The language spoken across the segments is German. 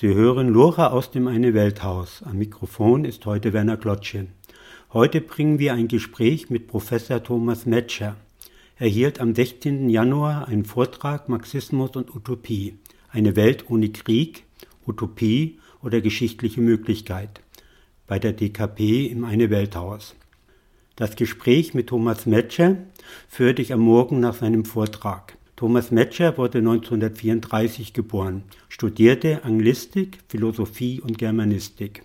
Sie hören Lora aus dem Eine Welthaus. Am Mikrofon ist heute Werner Klotsche. Heute bringen wir ein Gespräch mit Professor Thomas Metscher. Er hielt am 16. Januar einen Vortrag Marxismus und Utopie. Eine Welt ohne Krieg, Utopie oder geschichtliche Möglichkeit bei der DKP im Eine Welthaus. Das Gespräch mit Thomas Metscher führte ich am Morgen nach seinem Vortrag. Thomas Metscher wurde 1934 geboren, studierte Anglistik, Philosophie und Germanistik.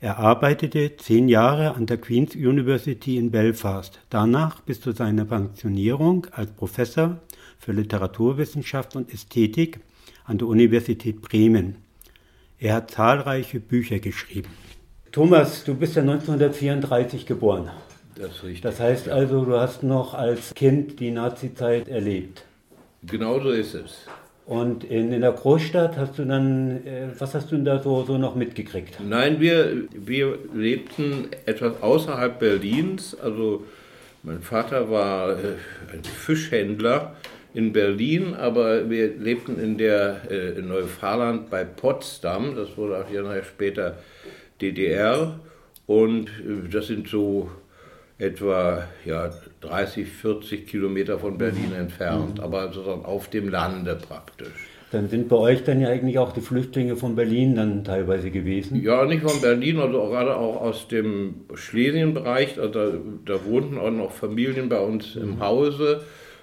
Er arbeitete zehn Jahre an der Queen's University in Belfast, danach bis zu seiner Pensionierung als Professor für Literaturwissenschaft und Ästhetik an der Universität Bremen. Er hat zahlreiche Bücher geschrieben. Thomas, du bist ja 1934 geboren. Das, das heißt also, du hast noch als Kind die Nazizeit erlebt. Genau so ist es. Und in, in der Großstadt hast du dann, äh, was hast du denn da so, so noch mitgekriegt? Nein, wir, wir lebten etwas außerhalb Berlins. Also mein Vater war äh, ein Fischhändler in Berlin, aber wir lebten in der äh, in Neufahrland bei Potsdam. Das wurde auch Jahre später DDR. Und äh, das sind so etwa ja, 30, 40 Kilometer von Berlin mhm. entfernt, mhm. aber sozusagen auf dem Lande praktisch. Dann sind bei euch dann ja eigentlich auch die Flüchtlinge von Berlin dann teilweise gewesen? Ja, nicht von Berlin, also auch gerade auch aus dem Schlesienbereich. Also da, da wohnten auch noch Familien bei uns im mhm. Hause.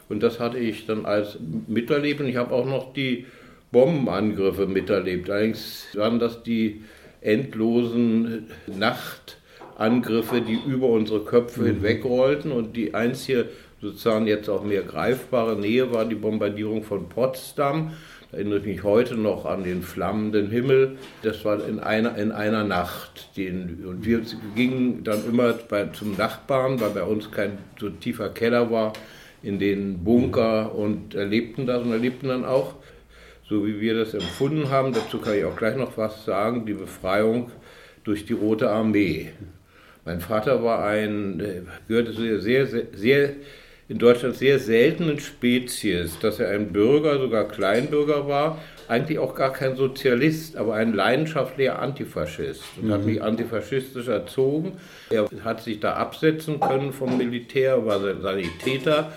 Und das hatte ich dann als miterlebt. Und ich habe auch noch die Bombenangriffe miterlebt. Allerdings waren das die endlosen Nacht- Angriffe, die über unsere Köpfe mhm. hinwegrollten und die einzige sozusagen jetzt auch mehr greifbare Nähe war die Bombardierung von Potsdam. Da erinnere ich mich heute noch an den flammenden Himmel. Das war in einer, in einer Nacht. Den, und wir gingen dann immer bei, zum Nachbarn, weil bei uns kein so tiefer Keller war, in den Bunker und erlebten das und erlebten dann auch, so wie wir das empfunden haben, dazu kann ich auch gleich noch was sagen, die Befreiung durch die Rote Armee. Mein Vater war ein, äh, gehörte zu der sehr, sehr, sehr, in Deutschland sehr seltenen Spezies, dass er ein Bürger, sogar Kleinbürger war, eigentlich auch gar kein Sozialist, aber ein leidenschaftlicher Antifaschist und mhm. hat mich antifaschistisch erzogen. Er hat sich da absetzen können vom Militär, war Sanitäter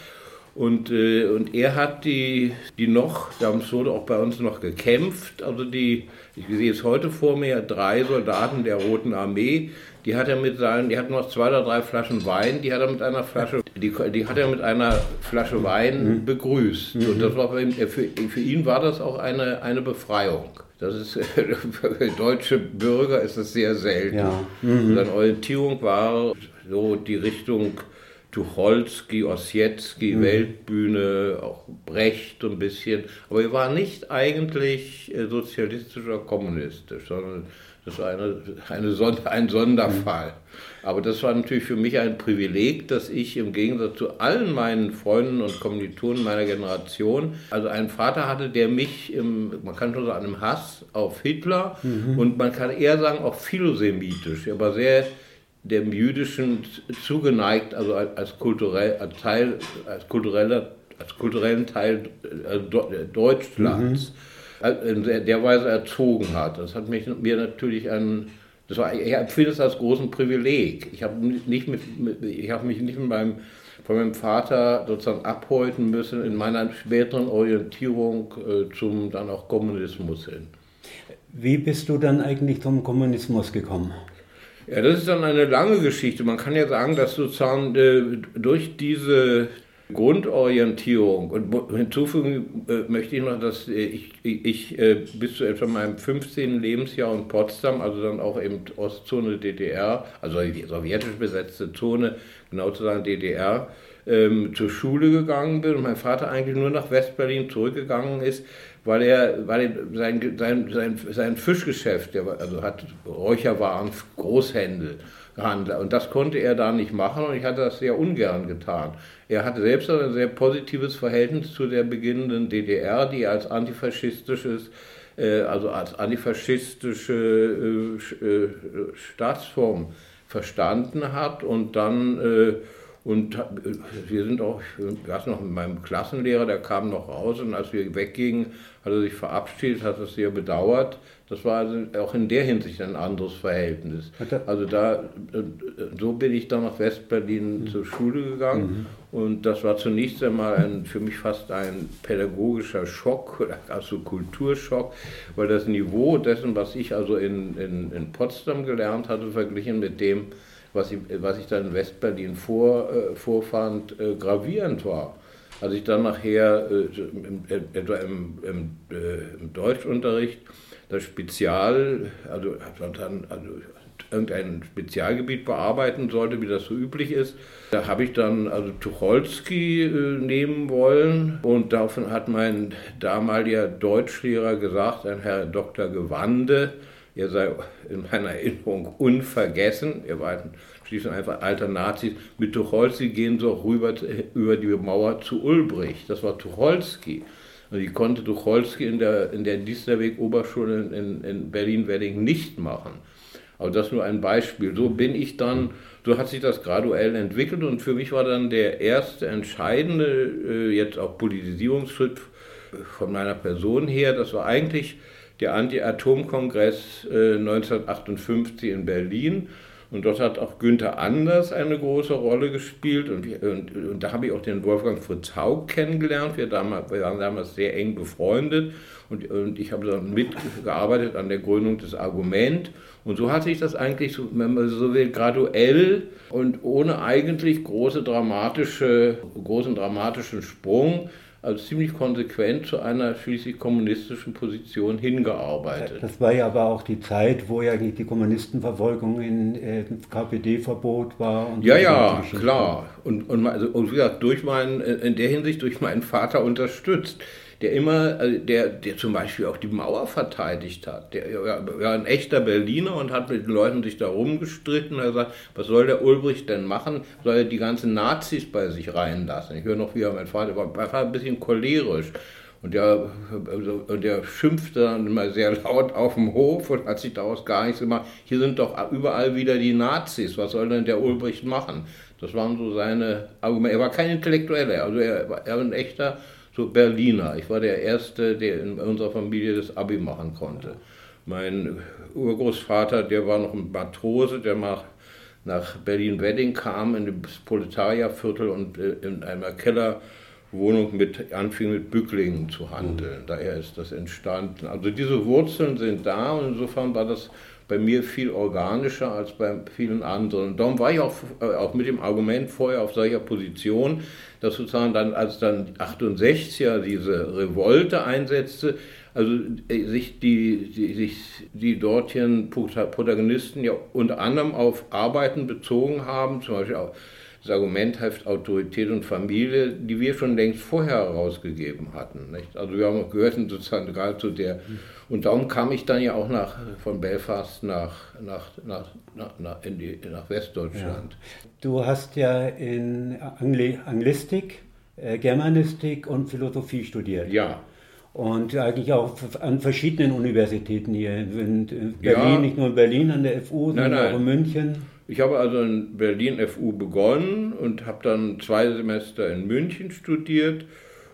und, äh, und er hat die, die noch, da wurde auch bei uns noch gekämpft, also die, ich sehe es heute vor mir, drei Soldaten der Roten Armee, die hat er mit seinen, die hatten noch zwei oder drei Flaschen Wein, die hat er mit einer Flasche, die, die hat er mit einer Flasche Wein mhm. begrüßt. Mhm. Und das war für ihn, für, für ihn war das auch eine, eine Befreiung. Das ist für deutsche Bürger ist das sehr selten. Ja. Mhm. Seine Orientierung war so die Richtung Tucholsky, Ossietzky, mhm. Weltbühne, auch Brecht ein bisschen. Aber er war nicht eigentlich äh, sozialistisch oder kommunistisch, sondern das war eine, eine Sonder, ein Sonderfall. Aber das war natürlich für mich ein Privileg, dass ich im Gegensatz zu allen meinen Freunden und Kommilitonen meiner Generation, also einen Vater hatte, der mich, im, man kann schon sagen, einem Hass auf Hitler mhm. und man kann eher sagen auch philosemitisch, aber sehr dem Jüdischen zugeneigt, also als, kulturell, als Teil, als kultureller, als kulturellen Teil äh, Deutschlands. Mhm in der Weise erzogen hat. Das hat mich, mir natürlich ein, das war, ich empfinde es als großen Privileg. Ich habe nicht mit, ich habe mich nicht mit meinem, von meinem Vater sozusagen abhäuten müssen in meiner späteren Orientierung äh, zum dann auch Kommunismus hin. Wie bist du dann eigentlich zum Kommunismus gekommen? Ja, das ist dann eine lange Geschichte. Man kann ja sagen, dass sozusagen äh, durch diese Grundorientierung. Und hinzufügen äh, möchte ich noch, dass ich, ich äh, bis zu etwa meinem 15. Lebensjahr in Potsdam, also dann auch eben Ostzone DDR, also die sowjetisch besetzte Zone, genau zu sagen DDR, ähm, zur Schule gegangen bin und mein Vater eigentlich nur nach Westberlin zurückgegangen ist, weil er, weil er sein, sein, sein, sein Fischgeschäft, der also hat Räucherwaren, Großhändel, Handler. Und das konnte er da nicht machen und ich hatte das sehr ungern getan. Er hatte selbst ein sehr positives Verhältnis zu der beginnenden DDR, die als antifaschistisches, äh, also als antifaschistische äh, äh, Staatsform verstanden hat und dann Und wir sind auch, ich weiß noch, mit meinem Klassenlehrer, der kam noch raus und als wir weggingen, hat er sich verabschiedet, hat es sehr bedauert. Das war also auch in der Hinsicht ein anderes Verhältnis. Also da, so bin ich dann nach Westberlin mhm. zur Schule gegangen mhm. und das war zunächst einmal ein, für mich fast ein pädagogischer Schock, also Kulturschock, weil das Niveau dessen, was ich also in, in, in Potsdam gelernt hatte, verglichen mit dem, was ich, was ich dann in Westberlin vor, äh, vorfand, äh, gravierend war. Als ich dann nachher äh, etwa im, im, äh, im, Deutschunterricht das Spezial, also, dann, also irgendein Spezialgebiet bearbeiten sollte, wie das so üblich ist. Da habe ich dann also Tucholsky äh, nehmen wollen und davon hat mein damaliger Deutschlehrer gesagt, ein Herr Dr. Gewande, er sei in meiner Erinnerung unvergessen. Er war schließlich einfach alter Nazis. Mit Tucholsky gehen sie auch rüber über die Mauer zu Ulbricht. Das war Tucholsky. Und die konnte Tucholsky in der, in der Diesterweg-Oberschule in, in Berlin-Wedding nicht machen. Aber das nur ein Beispiel. So bin ich dann, so hat sich das graduell entwickelt und für mich war dann der erste entscheidende, äh, jetzt auch Politisierungsschritt von meiner Person her, das war eigentlich der Anti-Atom-Kongress äh, 1958 in Berlin. Und dort hat auch Günther Anders eine große Rolle gespielt. Und, und, und da habe ich auch den Wolfgang Fritz Haug kennengelernt. Wir, damals, wir waren damals sehr eng befreundet. Und, und ich habe dann mitgearbeitet an der Gründung des Argument. Und so hat sich das eigentlich, so, wenn man so will, graduell und ohne eigentlich große dramatische, großen dramatischen Sprung also ziemlich konsequent zu einer schließlich kommunistischen Position hingearbeitet. Das war ja aber auch die Zeit, wo ja die Kommunistenverfolgung in äh, KPD-Verbot war. ja, ja, klar. Und, und, also, und wie gesagt, durch meinen, in der Hinsicht durch meinen Vater unterstützt der immer, also der, der zum Beispiel auch die Mauer verteidigt hat. Der war ein echter Berliner und hat mit den Leuten sich da rumgestritten. Er sagt, was soll der Ulbricht denn machen? Soll er die ganzen Nazis bei sich reinlassen? Ich höre noch, wie mein Vater war, war ein bisschen cholerisch. Und der, also, und der schimpfte dann immer sehr laut auf dem Hof und hat sich daraus gar nichts gemacht. Hier sind doch überall wieder die Nazis. Was soll denn der Ulbricht machen? Das waren so seine Argumente. Er war kein Intellektueller, also er war ein echter so Berliner. Ich war der Erste, der in unserer Familie das Abi machen konnte. Mein Urgroßvater, der war noch ein Matrose, der nach, nach Berlin-Wedding kam, in das Proletarierviertel und äh, in einer Kellerwohnung mit, anfing mit Bücklingen zu handeln. Mhm. Daher ist das entstanden. Also diese Wurzeln sind da und insofern war das bei mir viel organischer als bei vielen anderen. Darum war ich auch, äh, auch mit dem Argument vorher auf solcher Position, dass sozusagen dann, als dann 68er diese Revolte einsetzte, also äh, sich die, die, sich die dortigen Protagonisten ja unter anderem auf Arbeiten bezogen haben, zum Beispiel auf das Argument heißt Autorität und Familie, die wir schon längst vorher herausgegeben hatten. Nicht? Also wir haben gehörten sozusagen gerade zu der, und darum kam ich dann ja auch nach, von Belfast nach, nach, nach, nach, nach, in die, nach Westdeutschland. Ja. Du hast ja in Angli Anglistik, äh, Germanistik und Philosophie studiert. Ja. Und eigentlich auch an verschiedenen Universitäten hier in Berlin, ja. nicht nur in Berlin an der FU, sondern nein, nein. auch in München. Ich habe also in Berlin FU begonnen und habe dann zwei Semester in München studiert.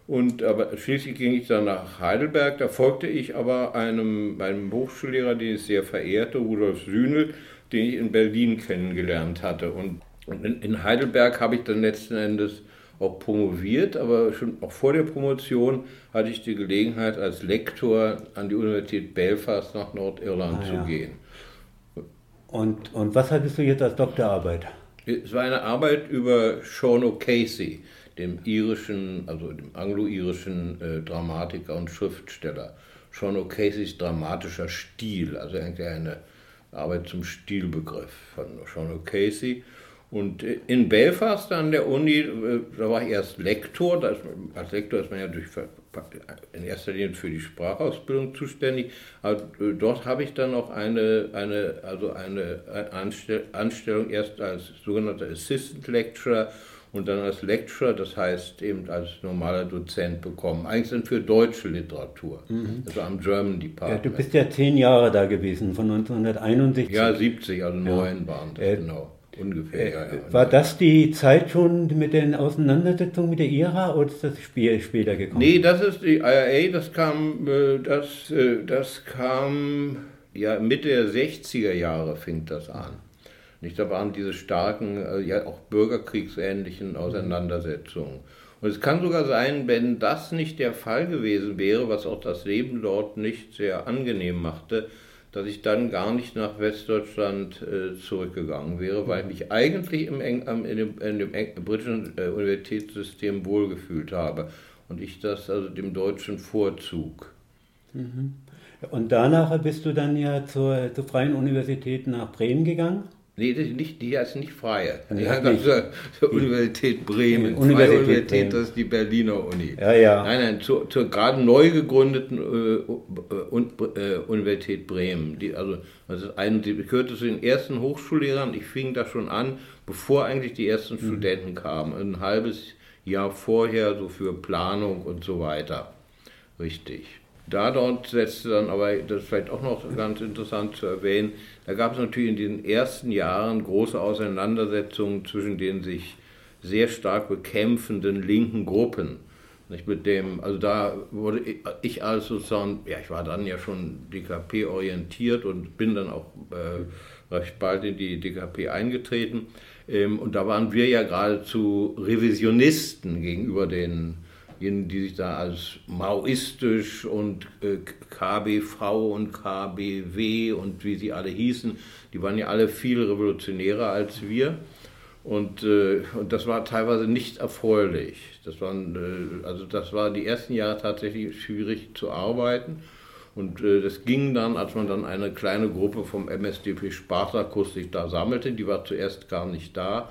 Und aber schließlich ging ich dann nach Heidelberg. Da folgte ich aber einem, einem Hochschullehrer, den ich sehr verehrte, Rudolf Sühnel, den ich in Berlin kennengelernt hatte. Und in, in Heidelberg habe ich dann letzten Endes auch promoviert, aber schon auch vor der Promotion hatte ich die Gelegenheit, als Lektor an die Universität Belfast nach Nordirland ah, zu ja. gehen. Und, und was hattest du jetzt als Doktorarbeit? Es war eine Arbeit über Sean O'Casey, dem irischen, also dem anglo-irischen äh, Dramatiker und Schriftsteller. Sean O'Caseys dramatischer Stil, also eigentlich eine Arbeit zum Stilbegriff von Sean O'Casey. Und äh, in Belfast an der Uni, äh, da war ich erst Lektor. Ist, als Lektor ist man ja durch, in erster Linie für die Sprachausbildung zuständig. Aber äh, dort habe ich dann auch eine, eine, also eine Anstellung erst als sogenannter Assistant Lecturer und dann als Lecturer, das heißt eben als normaler Dozent bekommen. Eigentlich sind für deutsche Literatur, mhm. also am German Department. Ja, du bist ja zehn Jahre da gewesen, von 1961. Ja, 70, also neun ja. waren das, äh, genau. ungefähr. Ja, ja. War das die Zeit schon mit den Auseinandersetzungen mit der IRA oder ist das später gekommen? Nee, das ist die IRA, das kam, das, das kam ja Mitte der 60er Jahre fing das an. Nicht, da waren diese starken, ja auch bürgerkriegsähnlichen Auseinandersetzungen. Und es kann sogar sein, wenn das nicht der Fall gewesen wäre, was auch das Leben dort nicht sehr angenehm machte, dass ich dann gar nicht nach Westdeutschland äh, zurückgegangen wäre, weil ich mich eigentlich im, in dem, in dem britischen äh, Universitätssystem wohlgefühlt habe und ich das also dem Deutschen vorzug. Mhm. Und danach bist du dann ja zur, zur Freien Universität nach Bremen gegangen? Nee, das nicht, die ist nicht freie. Die hat nicht. Die Universität Bremen. Universität, Freie Universität Bremen. das ist die Berliner Uni. Ja, ja. Nein, nein, zur, zur gerade neu gegründeten äh, äh, Universität Bremen. Die, also, das ist eine, die gehörte zu den ersten Hochschullehrern. Ich fing da schon an, bevor eigentlich die ersten mhm. Studenten kamen. Ein halbes Jahr vorher, so für Planung und so weiter. Richtig. Da dort setzte dann aber, das ist vielleicht auch noch ganz interessant zu erwähnen, da gab es natürlich in den ersten Jahren große Auseinandersetzungen zwischen den sich sehr stark bekämpfenden linken Gruppen. Nicht mit dem, also da wurde ich als sozusagen, ja, ich war dann ja schon DKP orientiert und bin dann auch äh, recht bald in die DKP eingetreten. Ähm, und da waren wir ja geradezu Revisionisten gegenüber den die sich da als maoistisch und äh, KBV und KBW und wie sie alle hießen, die waren ja alle viel revolutionärer als wir. Und, äh, und das war teilweise nicht erfreulich. Das, waren, äh, also das war die ersten Jahre tatsächlich schwierig zu arbeiten. Und das ging dann, als man dann eine kleine Gruppe vom MSDP Spartakus sich da sammelte, die war zuerst gar nicht da,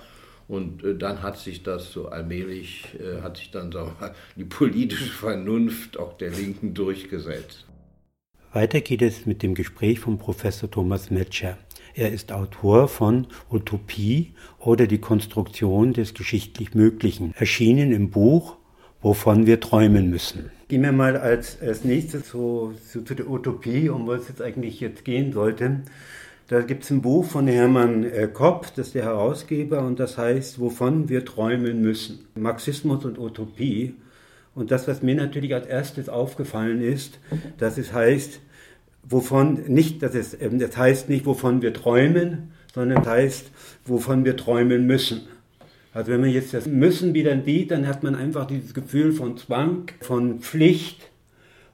und äh, dann hat sich das so allmählich, äh, hat sich dann so die politische Vernunft auch der Linken durchgesetzt. Weiter geht es mit dem Gespräch von Professor Thomas Metscher. Er ist Autor von Utopie oder die Konstruktion des geschichtlich Möglichen, erschienen im Buch Wovon wir träumen müssen. Gehen wir mal als, als nächstes so, so zu der Utopie, um was es jetzt eigentlich jetzt gehen sollte. Da gibt es ein Buch von Hermann äh, Kopp, das ist der Herausgeber, und das heißt, wovon wir träumen müssen. Marxismus und Utopie. Und das, was mir natürlich als erstes aufgefallen ist, dass es heißt, wovon nicht, dass es, ähm, das heißt nicht, wovon wir träumen, sondern es heißt, wovon wir träumen müssen. Also wenn man jetzt das Müssen wieder sieht, dann hat man einfach dieses Gefühl von Zwang, von Pflicht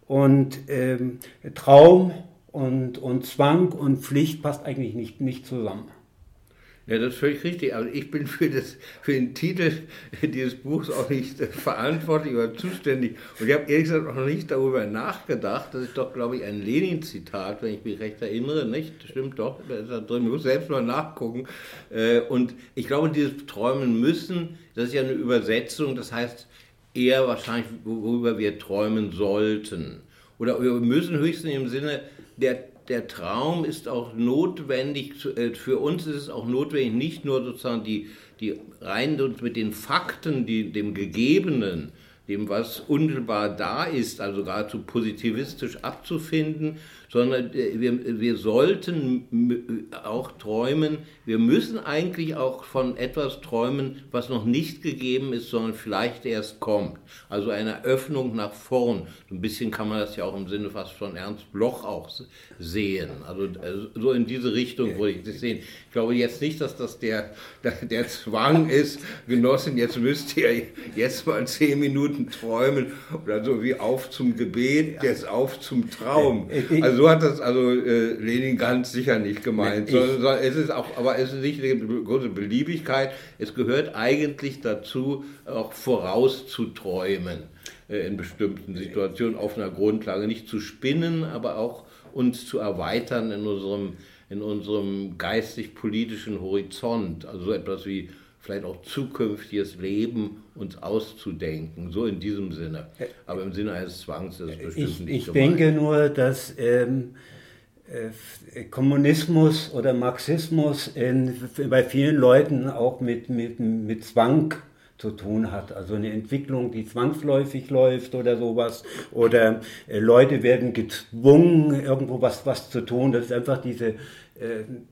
und ähm, Traum und, und Zwang und Pflicht passt eigentlich nicht, nicht zusammen. Ja, das ist völlig richtig. Aber ich bin für, das, für den Titel dieses Buchs auch nicht verantwortlich oder zuständig. Und ich habe ehrlich gesagt noch nicht darüber nachgedacht. Das ist doch, glaube ich, ein Lenin-Zitat, wenn ich mich recht erinnere. Nicht? Stimmt doch. Ist da drin. Ich muss selbst mal nachgucken. Äh, und ich glaube, dieses Träumen müssen, das ist ja eine Übersetzung. Das heißt eher wahrscheinlich, worüber wir träumen sollten. Oder wir müssen höchstens im Sinne, der, der Traum ist auch notwendig, äh, für uns ist es auch notwendig, nicht nur sozusagen die, die rein mit den Fakten, die, dem Gegebenen, dem, was unmittelbar da ist, also geradezu positivistisch abzufinden, sondern äh, wir, wir sollten auch träumen, wir müssen eigentlich auch von etwas träumen, was noch nicht gegeben ist, sondern vielleicht erst kommt. Also eine Öffnung nach vorn. So ein bisschen kann man das ja auch im Sinne fast von Ernst Bloch auch sehen. Also äh, so in diese Richtung würde ich das sehen. Ich glaube jetzt nicht, dass das der, der Zwang ist, Genossen, jetzt müsst ihr jetzt mal zehn Minuten träumen oder so wie auf zum Gebet, jetzt auf zum Traum. Äh, also so hat das also äh, Lenin ganz sicher nicht gemeint. sondern, sondern es ist auch, aber es ist nicht eine große Beliebigkeit. Es gehört eigentlich dazu, auch vorauszuträumen äh, in bestimmten Situationen auf einer Grundlage, nicht zu spinnen, aber auch uns zu erweitern in unserem in unserem geistig-politischen Horizont, also so etwas wie vielleicht auch zukünftiges Leben uns auszudenken, so in diesem Sinne. Aber im Sinne eines Zwangs ist es bestimmt ich, nicht Ich gemeint. denke nur, dass ähm, äh, Kommunismus oder Marxismus in, bei vielen Leuten auch mit, mit, mit Zwang zu tun hat. Also eine Entwicklung, die zwangsläufig läuft oder sowas. Oder äh, Leute werden gezwungen, irgendwo was, was zu tun. Das ist einfach diese äh,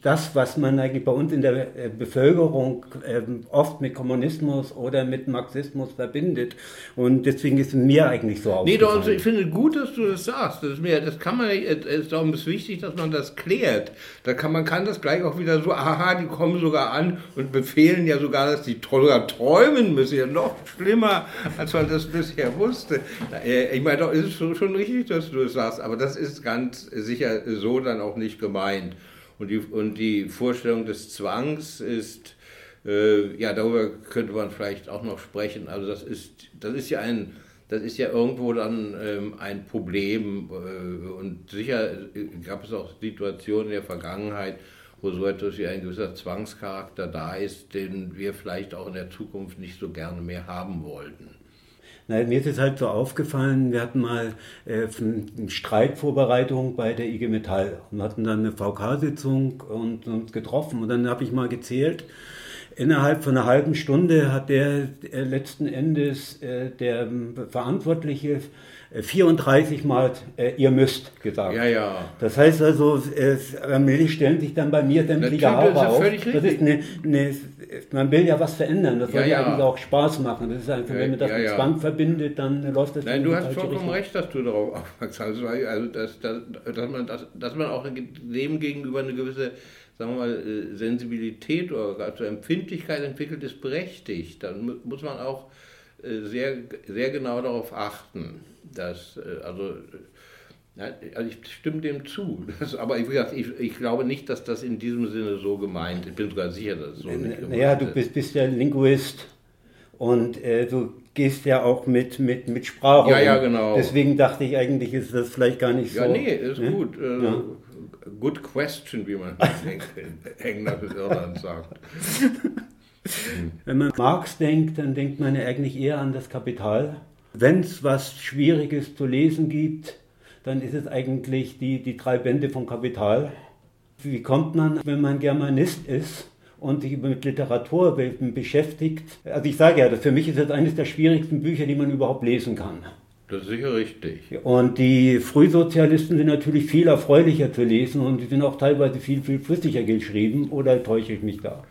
das, was man eigentlich bei uns in der äh, Bevölkerung ähm, oft mit Kommunismus oder mit Marxismus verbindet. Und deswegen ist mir eigentlich so aufgefallen. Nee, doch, also ich finde gut, dass du das sagst. Das ist, mir, das kann man, es ist darum ist wichtig, dass man das klärt. Da kann man kann das gleich auch wieder so, aha, die kommen sogar an und befehlen ja sogar, dass die sogar träumen müssen. Ja, noch schlimmer, als man das bisher wusste. Äh, ich meine, doch, ist es schon richtig, dass du das sagst, aber das ist ganz sicher so dann auch nicht gemeint. Und die, und die Vorstellung des Zwangs ist, äh, ja, darüber könnte man vielleicht auch noch sprechen. Also das ist, das ist ja ein, das ist ja irgendwo dann ähm, ein Problem. Äh, und sicher gab es auch Situationen in der Vergangenheit, wo so etwas wie ein gewisser Zwangscharakter da ist, den wir vielleicht auch in der Zukunft nicht so gerne mehr haben wollten. Na, mir ist es halt so aufgefallen, wir hatten mal äh, eine Streikvorbereitung bei der IG Metall und hatten dann eine VK-Sitzung und uns getroffen und dann habe ich mal gezählt, innerhalb von einer halben Stunde hat der äh, letzten Endes äh, der Verantwortliche 34 Mal äh, ihr müsst gesagt. Ja, ja. Das heißt also, es, allmählich stellen sich dann bei mir sämtliche Haare auf. Das ist eine, eine, man will ja was verändern, das soll ja, ja, eigentlich auch Spaß machen. Das ist einfach, wenn man das ja, mit. Zwang verbindet, dann läuft das Nein, du hast vollkommen Richtung. recht, dass du darauf aufmerksam bist. Also, dass, dass, dass, man, dass, dass man auch dem gegenüber eine gewisse sagen wir mal, äh, Sensibilität oder also Empfindlichkeit entwickelt, ist berechtigt. Dann muss man auch äh, sehr, sehr genau darauf achten. Dass, äh, also, also ich stimme dem zu. Das, aber gesagt, ich, ich, glaube nicht, dass das in diesem Sinne so gemeint ist. Ich bin sogar sicher, dass es so nicht gemeint Naja, du bist, bist ja Linguist und äh, du gehst ja auch mit, mit, mit Sprache. Ja, ja, genau. Deswegen dachte ich eigentlich, ist das vielleicht gar nicht so. Ja, nee, ist ne? gut. Äh, ja. Good question, wie man in England bis Irland sagt. Wenn man Marx denkt, dann denkt man ja eigentlich eher an das Kapital. Wenn es was Schwieriges zu lesen gibt, dann ist es eigentlich die, die drei Bände von Kapital. Wie kommt man, wenn man Germanist ist und sich mit Literatur beschäftigt? Also ich sage ja, für mich ist das eines der schwierigsten Bücher, die man überhaupt lesen kann. Das ist sicher richtig. Und die Frühsozialisten sind natürlich viel erfreulicher zu lesen und die sind auch teilweise viel, viel flüssiger geschrieben. Oder täusche ich mich da?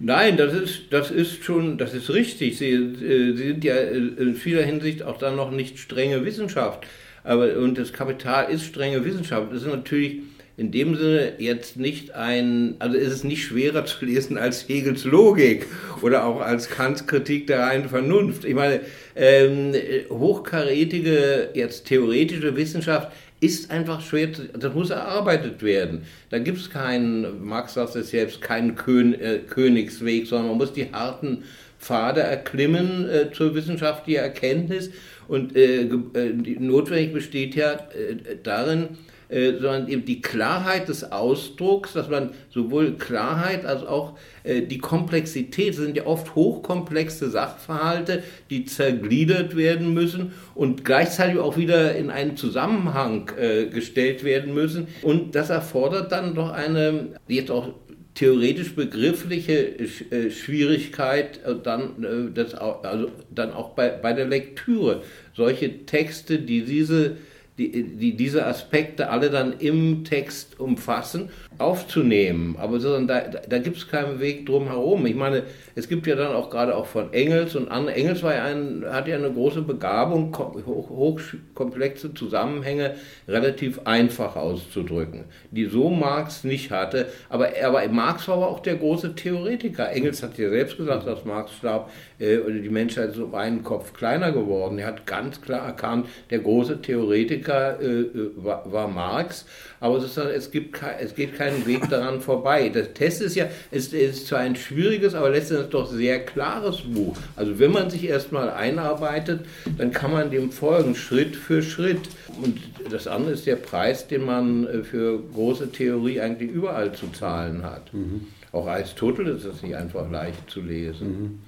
Nein, das ist, das ist schon, das ist richtig. Sie, äh, sie sind ja in vieler Hinsicht auch dann noch nicht strenge Wissenschaft. Aber, und das Kapital ist strenge Wissenschaft. Das ist natürlich in dem Sinne jetzt nicht ein, also ist es nicht schwerer zu lesen als Hegels Logik oder auch als Kants Kritik der reinen Vernunft. Ich meine, ähm, hochkarätige, jetzt theoretische Wissenschaft ist einfach schwer, das muss erarbeitet werden. Da gibt es keinen, Marx sagt es selbst, keinen Kön, äh, Königsweg, sondern man muss die harten Pfade erklimmen äh, zur wissenschaftlichen Erkenntnis. Und äh, äh notwendig besteht ja äh, darin, äh, sondern eben die Klarheit des Ausdrucks, dass man sowohl Klarheit als auch äh, die Komplexität, das sind ja oft hochkomplexe Sachverhalte, die zergliedert werden müssen und gleichzeitig auch wieder in einen Zusammenhang äh, gestellt werden müssen. Und das erfordert dann doch eine, jetzt auch theoretisch begriffliche äh, Schwierigkeit äh, dann, das, also dann auch bei, bei der Lektüre. Solche Texte, die diese die, die diese Aspekte alle dann im Text umfassen, aufzunehmen. Aber da, da gibt es keinen Weg drum herum. Ich meine, es gibt ja dann auch gerade auch von Engels und an Engels war ja ein, hat ja eine große Begabung, hochkomplexe Zusammenhänge relativ einfach auszudrücken, die so Marx nicht hatte. Aber, aber Marx war aber auch der große Theoretiker. Engels hat ja selbst gesagt, dass Marx starb, äh, die Menschheit ist um einen Kopf kleiner geworden. Er hat ganz klar erkannt, der große Theoretiker äh, äh war, war, Marx, aber sozusagen, es, gibt, es geht keinen Weg daran vorbei. Der Test ist ja, es ist zwar ein schwieriges, aber letztendlich doch sehr klares Buch. Also wenn man sich erstmal einarbeitet, dann kann man dem folgen, Schritt für Schritt. Und das andere ist der Preis, den man äh, für große Theorie eigentlich überall zu zahlen hat. Mhm. Auch Aristoteles ist das nicht einfach leicht zu lesen. Mhm.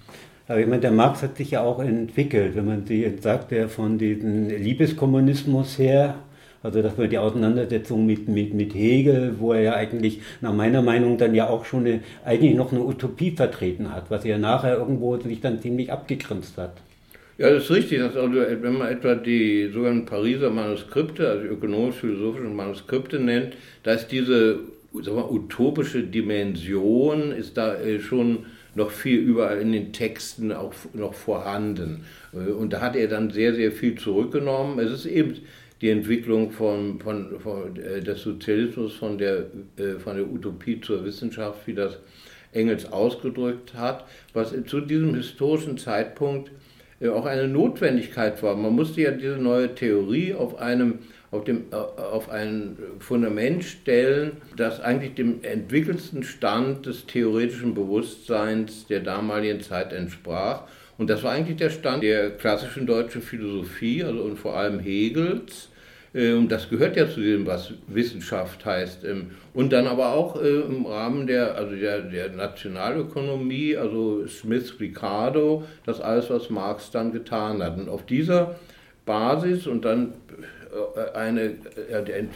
Aber ich meine, der Marx hat sich ja auch entwickelt, wenn man sich jetzt sagt, der von diesem Liebeskommunismus her, also dass man die Auseinandersetzung mit, mit, mit Hegel, wo er ja eigentlich nach meiner Meinung dann ja auch schon eine, eigentlich noch eine Utopie vertreten hat, was er nachher irgendwo sich dann ziemlich abgegrenzt hat. Ja, das ist richtig. Dass also, wenn man etwa die sogenannten Pariser Manuskripte, also ökonomisch-philosophische Manuskripte nennt, da ist diese wir, utopische Dimension ist da äh, schon noch viel überall in den Texten auch noch vorhanden. Äh, und da hat er dann sehr, sehr viel zurückgenommen. Es ist eben die Entwicklung von, von, von äh, des Sozialismus von der, von der Utopie zur Wissenschaft, wie das Engels ausgedrückt hat, was zu diesem historischen Zeitpunkt auch eine Notwendigkeit war. Man musste ja diese neue Theorie auf einem auf, dem, äh, auf ein Fundament stellen, das eigentlich dem entwickelsten Stand des theoretischen Bewusstseins der damaligen Zeit entsprach. Und das war eigentlich der Stand der klassischen deutschen Philosophie, also und vor allem Hegels. Äh, und das gehört ja zu dem, was Wissenschaft heißt. Ähm, und dann aber auch äh, im Rahmen der, also der, der Nationalökonomie, also Smith, Ricardo, das alles, was Marx dann getan hat. Und auf dieser Basis und dann äh, eine,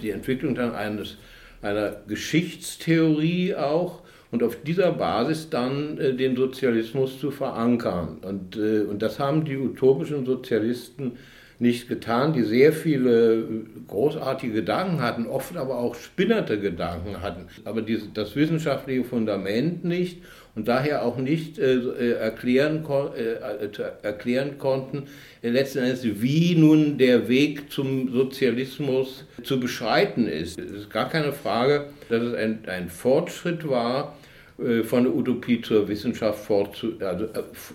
die Entwicklung dann eines, einer Geschichtstheorie auch und auf dieser Basis dann äh, den Sozialismus zu verankern. Und, äh, und das haben die utopischen Sozialisten nicht getan, die sehr viele großartige Gedanken hatten, oft aber auch spinnerte Gedanken hatten, aber diese, das wissenschaftliche Fundament nicht und daher auch nicht äh, äh erklären, äh, erklären konnten, äh, letzten Endes, wie nun der Weg zum Sozialismus zu beschreiten ist. Es ist gar keine Frage, dass es ein, ein Fortschritt war, äh, von der Utopie zur Wissenschaft fortzu, also,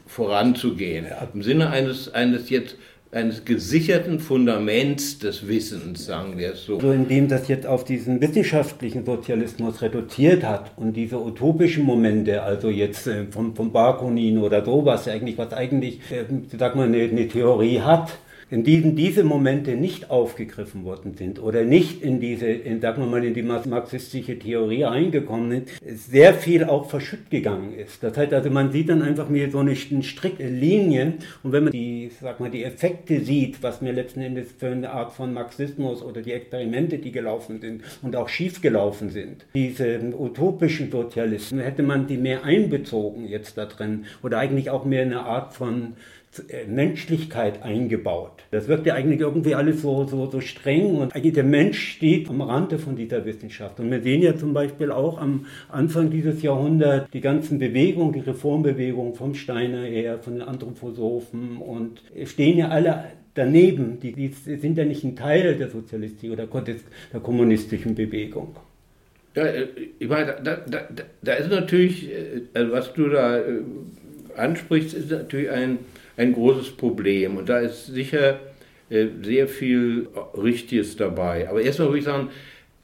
voranzugehen. Im Sinne eines, eines jetzt eines gesicherten Fundaments des Wissens, sagen wir es so. So indem das jetzt auf diesen wissenschaftlichen Sozialismus reduziert hat und diese utopischen Momente, also jetzt äh, vom, vom Bakunin oder sowas, eigentlich, was eigentlich, äh, sag mal, eine, eine Theorie hat, in denen diese Momente nicht aufgegriffen worden sind oder nicht in diese, in, sagen wir mal, in die marxistische Theorie eingekommen sind, sehr viel auch verschütt gegangen ist. Das heißt also, man sieht dann einfach mir so eine strikte Linie und wenn man die, sag mal, die Effekte sieht, was mir letzten Endes für eine Art von Marxismus oder die Experimente, die gelaufen sind und auch schief gelaufen sind, diese utopischen Sozialisten, hätte man die mehr einbezogen jetzt da drin oder eigentlich auch mehr eine Art von Menschlichkeit eingebaut. Das wirkt ja eigentlich irgendwie alles so, so, so streng und eigentlich der Mensch steht am Rande von dieser Wissenschaft. Und wir sehen ja zum Beispiel auch am Anfang dieses Jahrhunderts die ganzen Bewegungen, die Reformbewegungen vom Steiner her, von den Anthroposophen und stehen ja alle daneben. Die, die sind ja nicht ein Teil der Sozialistik oder der kommunistischen Bewegung. Ja, äh, ich meine, da, da, da ist natürlich, äh, also was du da ansprichst, ist natürlich ein ein großes Problem. Und da ist sicher äh, sehr viel Richtiges dabei. Aber erstmal würde ich sagen,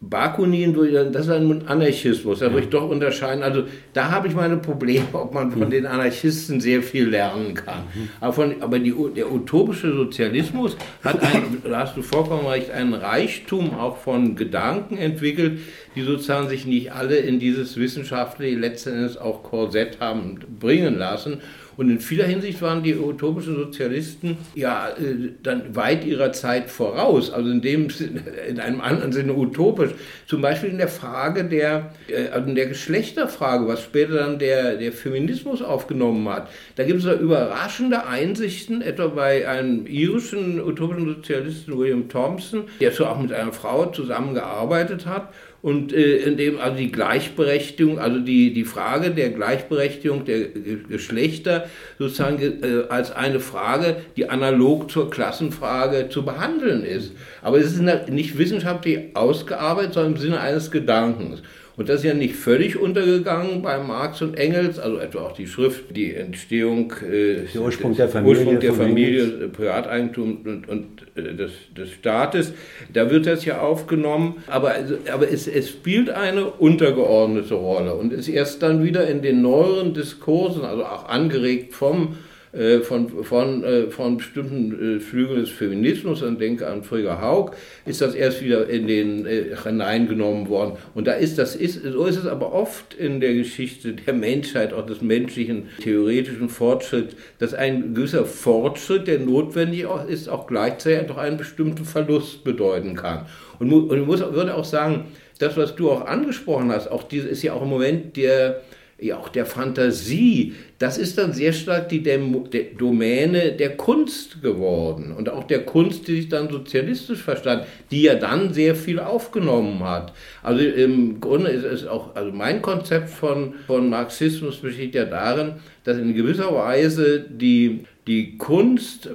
Bakunin, das ist ein Anarchismus, da würde ich doch unterscheiden. Also da habe ich meine Probleme, ob man von den Anarchisten sehr viel lernen kann. Mhm. Aber, von, aber die, der utopische Sozialismus hat, ein, da hast du vollkommen recht, einen Reichtum auch von Gedanken entwickelt, die sozusagen sich nicht alle in dieses wissenschaftliche, letztendlich auch Korsett haben bringen lassen. Und in vieler Hinsicht waren die utopischen Sozialisten ja äh, dann weit ihrer Zeit voraus, also in dem in einem anderen Sinne utopisch. Zum Beispiel in der Frage der, äh, also in der Geschlechterfrage, was später dann der, der Feminismus aufgenommen hat. Da gibt es da überraschende Einsichten, etwa bei einem irischen utopischen Sozialisten William Thompson, der so auch mit einer Frau zusammengearbeitet hat und äh, in dem also die Gleichberechtigung, also die, die Frage der Gleichberechtigung der Geschlechter sozusagen äh, als eine Frage, die analog zur Klassenfrage zu behandeln ist. Aber es ist nicht wissenschaftlich ausgearbeitet, sondern im Sinne eines Gedankens. Und das ist ja nicht völlig untergegangen bei Marx und Engels, also etwa auch die Schrift, die Entstehung, äh, der Ursprung der Familie, Ursprung der Familie Privateigentum und, und äh, des, des Staates. Da wird das ja aufgenommen, aber, also, aber es, es spielt eine untergeordnete Rolle und ist erst dann wieder in den neueren Diskursen, also auch angeregt vom äh, von, von, äh, von bestimmten äh, Flügeln des Feminismus, und denke an Frigga Haug, ist das erst wieder in den hineingenommen worden. Und da ist das ist, so ist es aber oft in der Geschichte der Menschheit, auch des menschlichen theoretischen Fortschritts, dass ein gewisser Fortschritt, der notwendig ist, auch gleichzeitig doch einen bestimmten Verlust bedeuten kann. Und, und ich muss, würde auch sagen, das, was du auch angesprochen hast, auch diese ist ja auch im Moment der ja auch der Fantasie, das ist dann sehr stark die Dämo der Domäne der Kunst geworden und auch der Kunst, die sich dann sozialistisch verstand, die ja dann sehr viel aufgenommen hat. Also im Grunde ist es auch, also mein Konzept von, von Marxismus besteht ja darin, dass in gewisser Weise die die Kunst,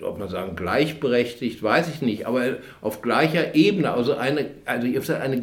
ob man sagen gleichberechtigt, weiß ich nicht, aber auf gleicher Ebene, also eine, also eine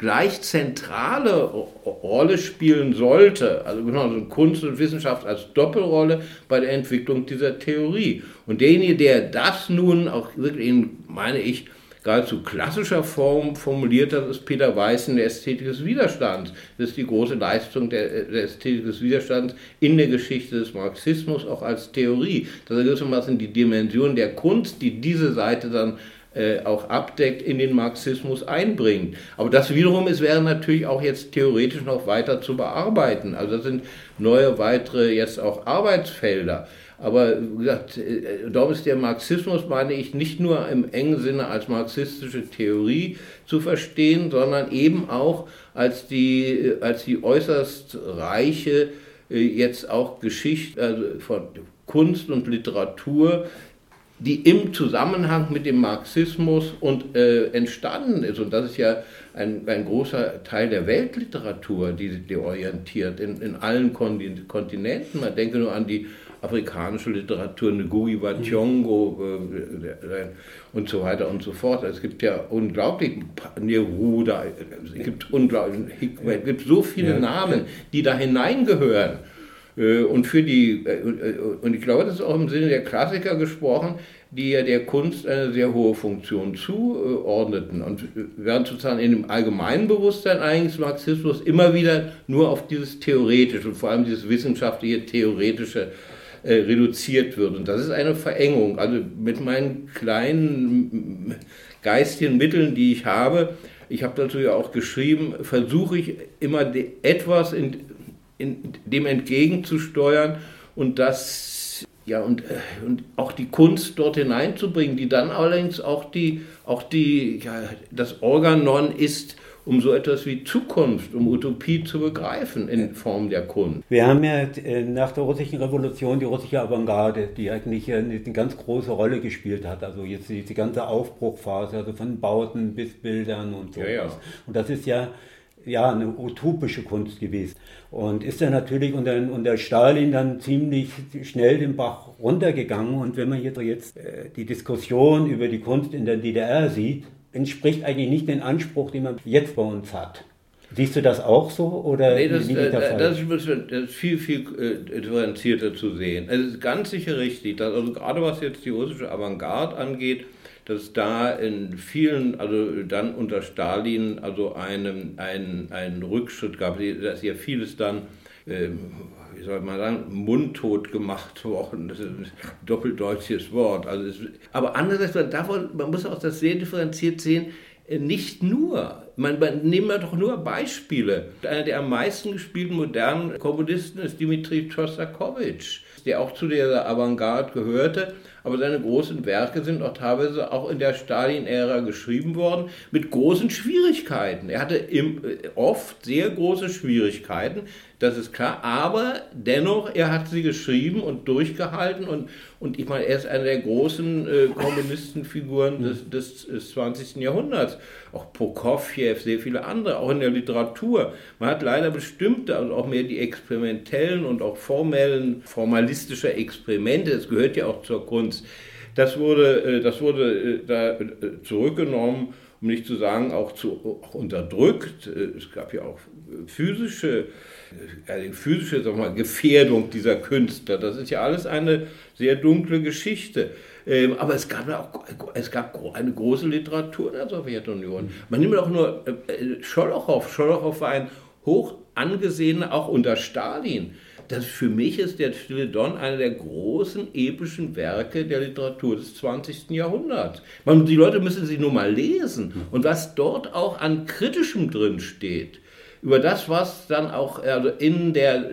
gleich zentrale Rolle spielen sollte, also genau Kunst und Wissenschaft als Doppelrolle bei der Entwicklung dieser Theorie. Und derjenige, der das nun auch wirklich in, meine ich, geradezu klassischer Form formuliert hat, ist Peter Weiß in der Ästhetik des Widerstands. Das ist die große Leistung der, der Ästhetik des Widerstands in der Geschichte des Marxismus, auch als Theorie. Das ist gewissermaßen die Dimension der Kunst, die diese Seite dann äh, auch abdeckt, in den Marxismus einbringt. Aber das wiederum ist, wäre natürlich auch jetzt theoretisch noch weiter zu bearbeiten. Also das sind neue weitere jetzt auch Arbeitsfelder. Aber wie gesagt, äh, darum ist der Marxismus, meine ich, nicht nur im engen Sinne als marxistische Theorie zu verstehen, sondern eben auch als die, als die äußerst reiche, äh, jetzt auch Geschichte also von Kunst und Literatur, die im Zusammenhang mit dem Marxismus und, äh, entstanden ist. Und das ist ja ein, ein großer Teil der Weltliteratur, die, die orientiert in, in allen Kontinenten. Man denke nur an die afrikanische Literatur, Ngugi wa Thiong'o äh, und so weiter und so fort. Es gibt ja unglaublich Neruda, es gibt unglaublich, es gibt so viele Namen, die da hineingehören. Äh, und für die, äh, äh, und ich glaube, das ist auch im Sinne der Klassiker gesprochen, die ja der Kunst eine sehr hohe Funktion zuordneten und während sozusagen in dem allgemeinen Bewusstsein eigentlich Marxismus immer wieder nur auf dieses theoretische und vor allem dieses wissenschaftliche theoretische äh, reduziert wird. Und das ist eine Verengung. Also mit meinen kleinen geistigen Mitteln, die ich habe, ich habe dazu ja auch geschrieben, versuche ich immer etwas in, in dem entgegenzusteuern und das ja und, äh, und auch die Kunst dort hineinzubringen, die dann allerdings auch die auch die ja, das Organon ist um so etwas wie Zukunft, um Utopie zu begreifen in Form der Kunst. Wir haben ja äh, nach der russischen Revolution die russische Avantgarde, die eigentlich eine, ganz große Rolle gespielt hat. Also jetzt die ganze Aufbruchphase, also von Bauten bis Bildern und so. Ja, ja. Und das ist ja ja, eine utopische Kunst gewesen. Und ist dann natürlich unter, unter Stalin dann ziemlich schnell den Bach runtergegangen. Und wenn man jetzt äh, die Diskussion über die Kunst in der DDR sieht, entspricht eigentlich nicht den Anspruch, den man jetzt bei uns hat. Siehst du das auch so? Oder nee, das, äh, das, ist, das, ist, viel, viel äh, differenzierter zu sehen. Es ist ganz sicher richtig, dass also gerade was jetzt die russische Avantgarde angeht, dass da in vielen, also dann unter Stalin, also einen, einen, einen Rückschritt gab, dass ja vieles dann, ähm, wie soll man sagen, mundtot gemacht worden. Das ist ein doppeldeutsches Wort. Also es, aber andererseits, man, davon, man muss auch das sehr differenziert sehen, äh, nicht nur. Man, man, nehmen wir doch nur Beispiele. Einer der am meisten gespielten modernen Komponisten ist Dimitri Schostakowitsch, der auch zu der Avantgarde gehörte aber seine großen Werke sind auch teilweise auch in der Stalin-Ära geschrieben worden, mit großen Schwierigkeiten. Er hatte äh, oft sehr große Schwierigkeiten, das ist klar, aber dennoch, er hat sie geschrieben und durchgehalten und, und ich meine, er ist eine der großen äh, Kommunistenfiguren des, des, des 20. Jahrhunderts. Auch Prokofjew, sehr viele andere, auch in der Literatur. Man hat leider bestimmte, also auch mehr die experimentellen und auch formellen, formalistische Experimente, das gehört ja auch zur Kunst, das wurde, äh, das wurde äh, da äh, zurückgenommen um nicht zu sagen auch, zu, auch unterdrückt. Es gab ja auch physische eine physische sag mal, Gefährdung dieser Künstler. Das ist ja alles eine sehr dunkle Geschichte. Ähm, aber es gab auch es gab eine große Literatur in der Sowjetunion. Man nimmt auch nur Scholochow. Scholochow war ein hoch angesehener, auch unter Stalin. Das für mich ist der Stille Don einer der großen epischen Werke der Literatur des 20. Jahrhunderts. Man, die Leute müssen sie nur mal lesen. Und was dort auch an Kritischem drin steht, über das, was dann auch also in der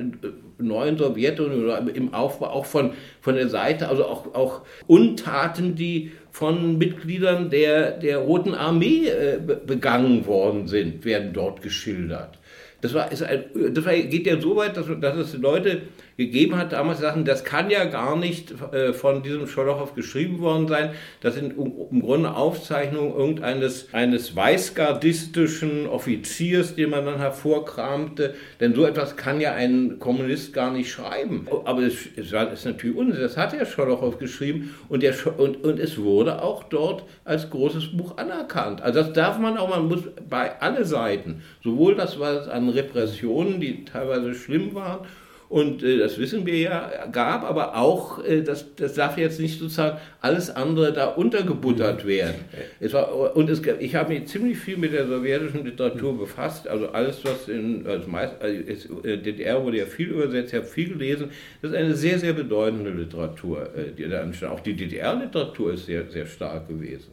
neuen Sowjetunion oder im Aufbau auch von, von der Seite, also auch, auch Untaten, die von Mitgliedern der, der Roten Armee äh, begangen worden sind, werden dort geschildert. Das, war, ist ein, das war, geht ja so weit, dass, dass es Leute gegeben hat, damals sagten, das kann ja gar nicht äh, von diesem Scholochow geschrieben worden sein. Das sind im Grunde Aufzeichnungen irgendeines eines weißgardistischen Offiziers, den man dann hervorkramte. Denn so etwas kann ja ein Kommunist gar nicht schreiben. Aber es, es ist natürlich Unsinn. Das hat ja Scholochow geschrieben und, der, und, und es wurde auch dort als großes Buch anerkannt. Also das darf man auch, man muss bei alle Seiten, sowohl das, was an Repressionen, die teilweise schlimm waren, und äh, das wissen wir ja, gab, aber auch, äh, das, das darf jetzt nicht sozusagen alles andere da untergebuttert werden. Es war, und es, ich habe mich ziemlich viel mit der sowjetischen Literatur mhm. befasst, also alles, was in also meist, also äh, DDR wurde ja viel übersetzt, ich habe viel gelesen. Das ist eine sehr, sehr bedeutende Literatur, äh, die da entstand. Auch die DDR-Literatur ist sehr, sehr stark gewesen.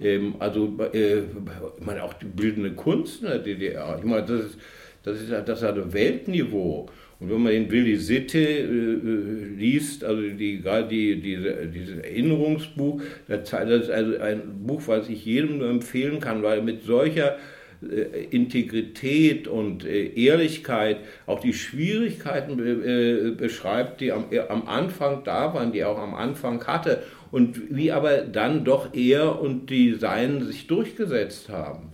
Ähm, also, äh, ich meine, auch die bildende Kunst in der DDR. Ich meine, das ist, das ist, das hat Weltniveau. Und wenn man den Willi Sitte äh, äh, liest, also die, gerade die, diese, dieses Erinnerungsbuch, das, ist also ein Buch, was ich jedem nur empfehlen kann, weil mit solcher äh, Integrität und äh, Ehrlichkeit auch die Schwierigkeiten äh, beschreibt, die am, am Anfang da waren, die er auch am Anfang hatte und wie aber dann doch er und die Seinen sich durchgesetzt haben.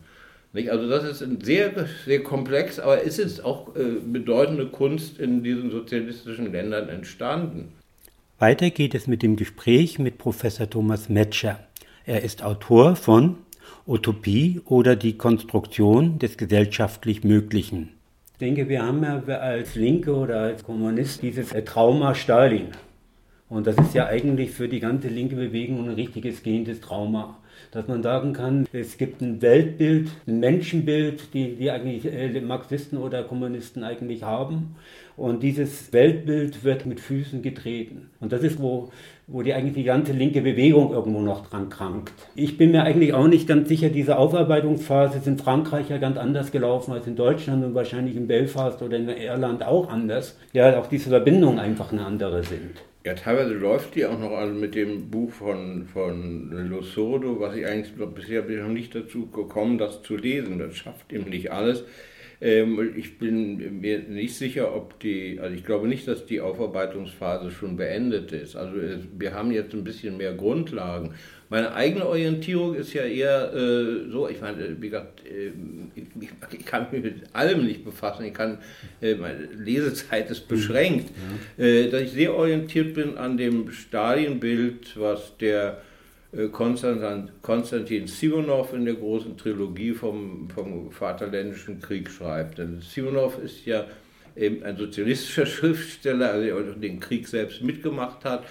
Nicht? Also das ist sehr, sehr komplex, aber es ist auch äh, bedeutende Kunst in diesen sozialistischen Ländern entstanden. Weiter geht es mit dem Gespräch mit Professor Thomas Metscher. Er ist Autor von Utopie oder die Konstruktion des gesellschaftlich Möglichen. Ich denke, wir haben ja als Linke oder als Kommunist dieses Trauma Stalin. Und das ist ja eigentlich für die ganze linke Bewegung ein richtiges gehendes Trauma dass man sagen kann, es gibt ein Weltbild, ein Menschenbild, die, die eigentlich äh, Marxisten oder Kommunisten eigentlich haben. Und dieses Weltbild wird mit Füßen getreten. Und das ist, wo, wo die eigentlich die ganze linke Bewegung irgendwo noch dran krankt. Ich bin mir eigentlich auch nicht ganz sicher, diese Aufarbeitungsphase ist in Frankreich ja ganz anders gelaufen als in Deutschland und wahrscheinlich in Belfast oder in Irland auch anders. Ja, auch diese Verbindungen einfach eine andere sind. Ja, teilweise läuft die auch noch also mit dem Buch von, von Losordo, was ich eigentlich bisher bin ich noch nicht dazu gekommen, das zu lesen. Das schafft eben nicht alles. Ähm, ich bin mir nicht sicher, ob die, also ich glaube nicht, dass die Aufarbeitungsphase schon beendet ist. Also wir haben jetzt ein bisschen mehr Grundlagen. Meine eigene Orientierung ist ja eher äh, so, ich meine, wie gesagt, äh, ich, ich, kann mich mit allem nicht befassen, ich kann, äh, meine Lesezeit ist beschränkt, ja. Äh, dass ich sehr orientiert bin an dem Stalienbild, was der äh, Konstantin, Konstantin Simonov in der großen Trilogie vom, vom Vaterländischen Krieg schreibt. Denn Simonov ist ja eben ein sozialistischer Schriftsteller, also der den Krieg selbst mitgemacht hat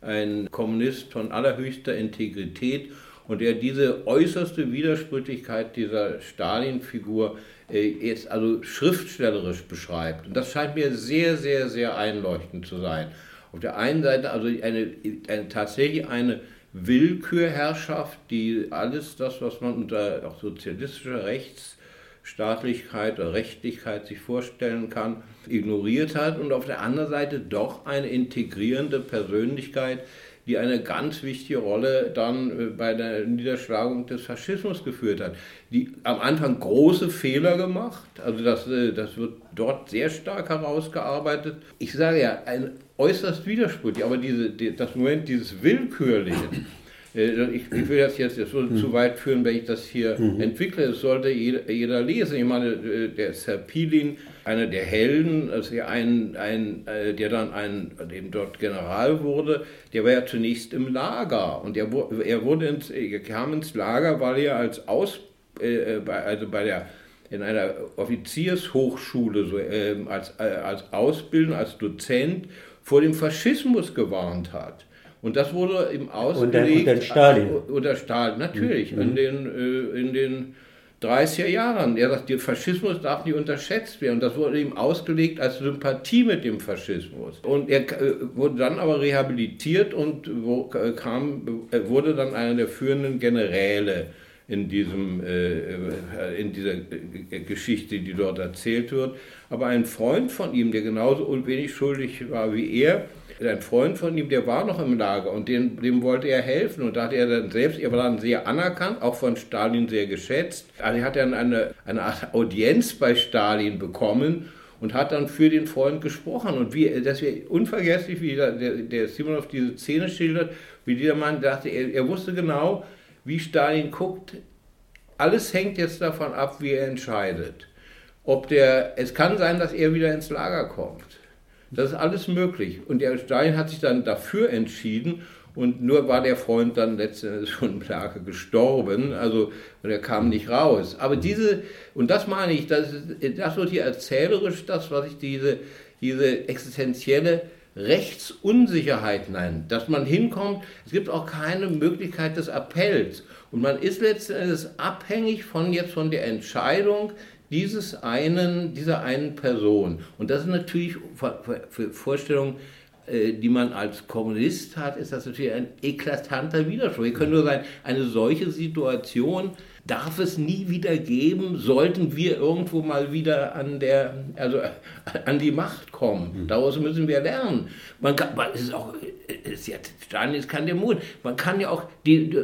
ein Kommunist von allerhöchster Integrität und der diese äußerste Widersprüchlichkeit dieser Stalin-Figur äh, jetzt also schriftstellerisch beschreibt. Und das scheint mir sehr, sehr, sehr einleuchtend zu sein. Auf der einen Seite also eine, eine tatsächlich eine Willkürherrschaft, die alles das, was man unter sozialistischer Rechts Staatlichkeit oder Rechtlichkeit sich vorstellen kann, ignoriert hat und auf der anderen Seite doch eine integrierende Persönlichkeit, die eine ganz wichtige Rolle dann äh, bei der Niederschlagung des Faschismus geführt hat. Die am Anfang große Fehler gemacht, also das, äh, das wird dort sehr stark herausgearbeitet. Ich sage ja, ein äußerst widersprüchlich, aber diese, das Moment dieses Willkürlichen, ich, ich, will das jetzt, das würde mhm. zu weit führen, wenn ich das hier mhm. entwickle. Es sollte jeder, jeder, lesen. Ich meine, äh, der Serpilin, einer der Helden, also ein, ein, äh, der dann ein, eben dort General wurde, der war ja zunächst im Lager. Und er, er, wurde ins, er kam ins Lager, weil er als Aus, äh, also bei der in einer Offiziershochschule so, äh, als, äh, als Ausbildung, als Dozent vor dem Faschismus gewarnt hat. Und das wurde im ausgelegt. Unter, unter Stalin. Unter Stalin, natürlich. Mhm. In, den, äh, in den 30er Jahren. Er sagt, der Faschismus darf nicht unterschätzt werden. Und das wurde ihm ausgelegt als Sympathie mit dem Faschismus. Und er äh, wurde dann aber rehabilitiert und äh, kam, wurde dann einer der führenden Generäle in, diesem, in dieser Geschichte, die dort erzählt wird. Aber ein Freund von ihm, der genauso unwenig schuldig war wie er, ein Freund von ihm, der war noch im Lager und dem, dem wollte er helfen und da hat er dann selbst, er war dann sehr anerkannt, auch von Stalin sehr geschätzt. Also er hat dann eine, eine Art Audienz bei Stalin bekommen und hat dann für den Freund gesprochen. Und wie, das wäre unvergesslich, wie der, der Simonov diese Szene schildert, wie dieser Mann dachte, er, er wusste genau, wie Stalin guckt. Alles hängt jetzt davon ab, wie er entscheidet. Ob der, es kann sein, dass er wieder ins Lager kommt. Das ist alles möglich. Und der Stalin hat sich dann dafür entschieden und nur war der Freund dann letztendlich schon im Lager gestorben, also und er kam nicht raus. Aber diese, und das meine ich, das, das wird hier erzählerisch das, was ich diese, diese existenzielle Rechtsunsicherheit nenne, dass man hinkommt, es gibt auch keine Möglichkeit des Appells und man ist letztendlich abhängig von jetzt von der Entscheidung dieses einen, dieser einen Person. Und das ist natürlich für Vorstellungen, äh, die man als Kommunist hat, ist das natürlich ein eklatanter Widerspruch. Wir können nur sagen, eine solche Situation darf es nie wieder geben, sollten wir irgendwo mal wieder an, der, also an die Macht kommen. Mhm. Daraus müssen wir lernen. Man kann, es ist auch, es ist ja, Stalin ist kein Dämon. Man kann ja auch, die,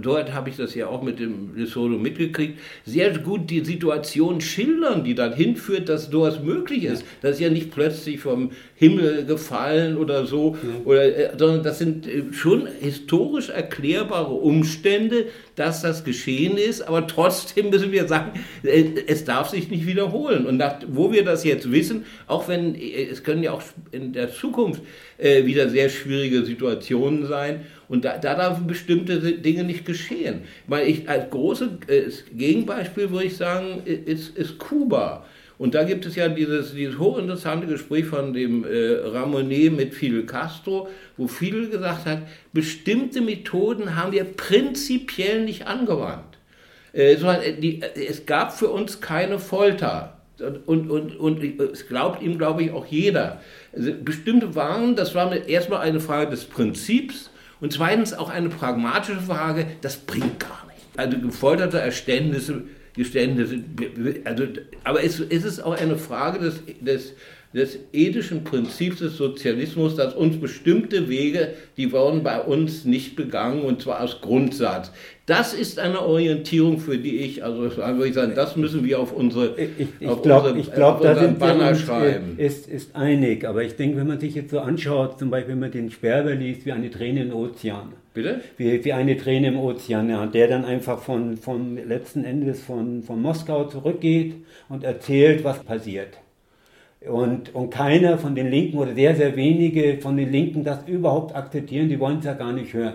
dort habe ich das ja auch mit dem Lesolo mitgekriegt, sehr gut die Situation schildern, die dann hinführt, dass sowas möglich ist. Das ist ja nicht plötzlich vom Himmel gefallen oder so, ja. oder, äh, sondern das sind äh, schon historisch erklärbare Umstände, dass das geschehen ist, aber trotzdem müssen wir sagen, äh, es darf sich nicht wiederholen. Und nach, wo wir das jetzt wissen, auch wenn es können ja auch in der Zukunft wieder sehr schwierige Situationen sein und da, da darf bestimmte Dinge nicht geschehen. Weil ich als großes äh, Gegenbeispiel würde ich sagen, ist, ist Kuba. Und da gibt es ja dieses, dieses hochinteressante Gespräch von dem äh, Ramonet mit Fidel Castro, wo Fidel gesagt hat, bestimmte Methoden haben wir prinzipiell nicht angewandt. Äh, äh, es gab für uns keine Folter. Und, und, und es glaubt ihm, glaube ich, auch jeder. Also bestimmte Waren, das war erstmal eine Frage des Prinzips und zweitens auch eine pragmatische Frage, das bringt gar nichts. Also gefolterte Erständnisse Geständnisse. Also, aber es, es ist auch eine Frage des, des, des ethischen Prinzips des Sozialismus, dass uns bestimmte Wege, die wurden bei uns nicht begangen und zwar aus Grundsatz. Das ist eine Orientierung, für die ich, also würde ich sagen, das müssen wir auf unsere, ich, ich glaube, glaub, da sind Banner wir schreiben. Ist, ist einig, aber ich denke, wenn man sich jetzt so anschaut, zum Beispiel, wenn man den Sperber liest, wie eine Träne im Ozean. Bitte? Wie, wie eine Träne im Ozean, ja, der dann einfach von, von letzten Endes von, von Moskau zurückgeht und erzählt, was passiert. Und, und keiner von den Linken oder sehr, sehr wenige von den Linken das überhaupt akzeptieren, die wollen es ja gar nicht hören.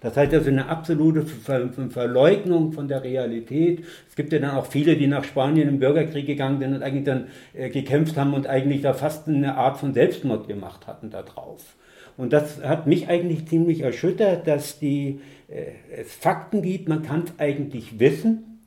Das heißt also eine absolute Ver Verleugnung von der Realität. Es gibt ja dann auch viele, die nach Spanien im Bürgerkrieg gegangen sind und eigentlich dann äh, gekämpft haben und eigentlich da fast eine Art von Selbstmord gemacht hatten da drauf. Und das hat mich eigentlich ziemlich erschüttert, dass die, äh, es Fakten gibt, man kann es eigentlich wissen,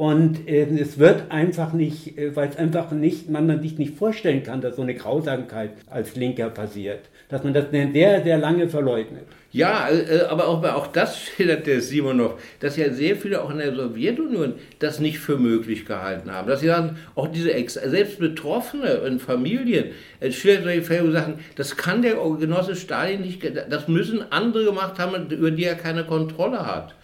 und äh, es wird einfach nicht, äh, weil es einfach nicht, man sich nicht vorstellen kann, dass so eine Grausamkeit als Linker passiert. Dass man das sehr, sehr lange verleugnet. Ja, äh, aber auch, auch das schildert der Simonov, dass ja sehr viele auch in der Sowjetunion das nicht für möglich gehalten haben. Dass sie sagen, auch diese Ex selbst Betroffene in Familien, schildert solche Fälle und sagen, das kann der Genosse Stalin nicht, das müssen andere gemacht haben, über die er keine Kontrolle hat.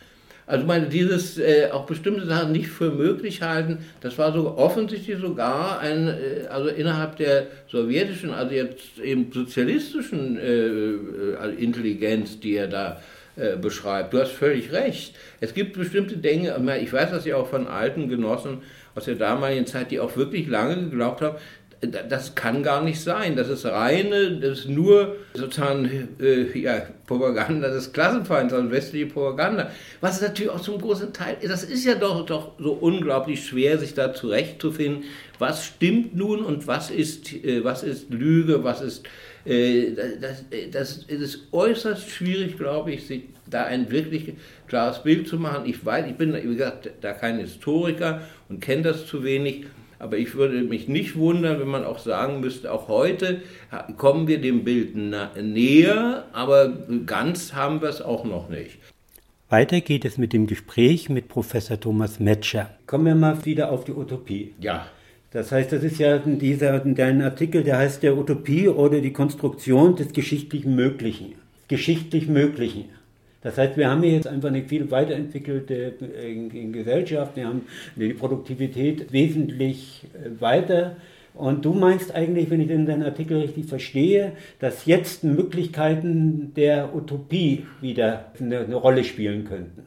Also meine, dieses äh, auch bestimmte Sachen nicht für möglich halten, das war so offensichtlich sogar ein, äh, also innerhalb der sowjetischen, also jetzt eben sozialistischen äh, äh Intelligenz, die er da äh, beschreibt. Du hast völlig recht. Es gibt bestimmte Dinge, ich weiß das ja auch von alten Genossen aus der damaligen Zeit, die auch wirklich lange geglaubt haben, das kann gar nicht sein. Das ist reine, das ist nur sozusagen äh, ja, Propaganda des Klassenfeinds, also westliche Propaganda. Was natürlich auch zum großen Teil, das ist ja doch, doch so unglaublich schwer, sich da zurechtzufinden, was stimmt nun und was ist, äh, was ist Lüge, was ist. Äh, das, das, das ist äußerst schwierig, glaube ich, sich da ein wirklich klares Bild zu machen. Ich weiß, ich bin, wie gesagt, da kein Historiker und kenne das zu wenig. Aber ich würde mich nicht wundern, wenn man auch sagen müsste, auch heute kommen wir dem Bild näher, aber ganz haben wir es auch noch nicht. Weiter geht es mit dem Gespräch mit Professor Thomas Metscher. Kommen wir mal wieder auf die Utopie. Ja. Das heißt, das ist ja dieser, dein Artikel, der heißt der Utopie oder die Konstruktion des geschichtlichen Möglichen. Geschichtlich Möglichen. Das heißt, wir haben hier jetzt einfach eine viel weiterentwickelte äh, Gesellschaft, wir haben die Produktivität wesentlich äh, weiter. Und du meinst eigentlich, wenn ich den deinen Artikel richtig verstehe, dass jetzt Möglichkeiten der Utopie wieder eine, eine Rolle spielen könnten.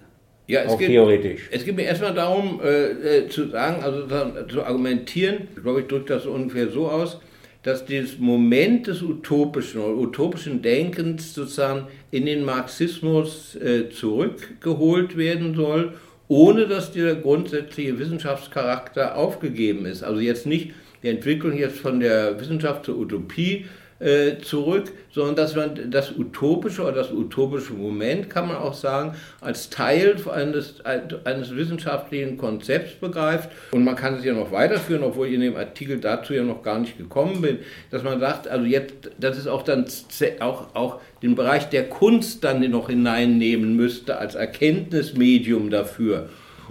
Ja, es auch geht, theoretisch. Es geht mir erstmal darum äh, äh zu sagen, also zu argumentieren, ich glaube, ich drücke das ungefähr so aus, dass dieses Moment des utopischen oder utopischen Denkens sozusagen in den Marxismus äh, zurückgeholt werden soll, ohne dass dieser grundsätzliche Wissenschaftscharakter aufgegeben ist. Also jetzt nicht die Entwicklung jetzt von der Wissenschaft zur Utopie äh, zurück, sondern dass man das utopische oder das utopische Moment, kann man auch sagen, als Teil eines, eines wissenschaftlichen Konzepts begreift. Und man kann es ja noch weiterführen, obwohl ich in dem Artikel dazu ja noch gar nicht gekommen bin, dass man sagt, also jetzt, das ist auch dann auch, auch den Bereich der Kunst dann noch hineinnehmen müsste als Erkenntnismedium dafür.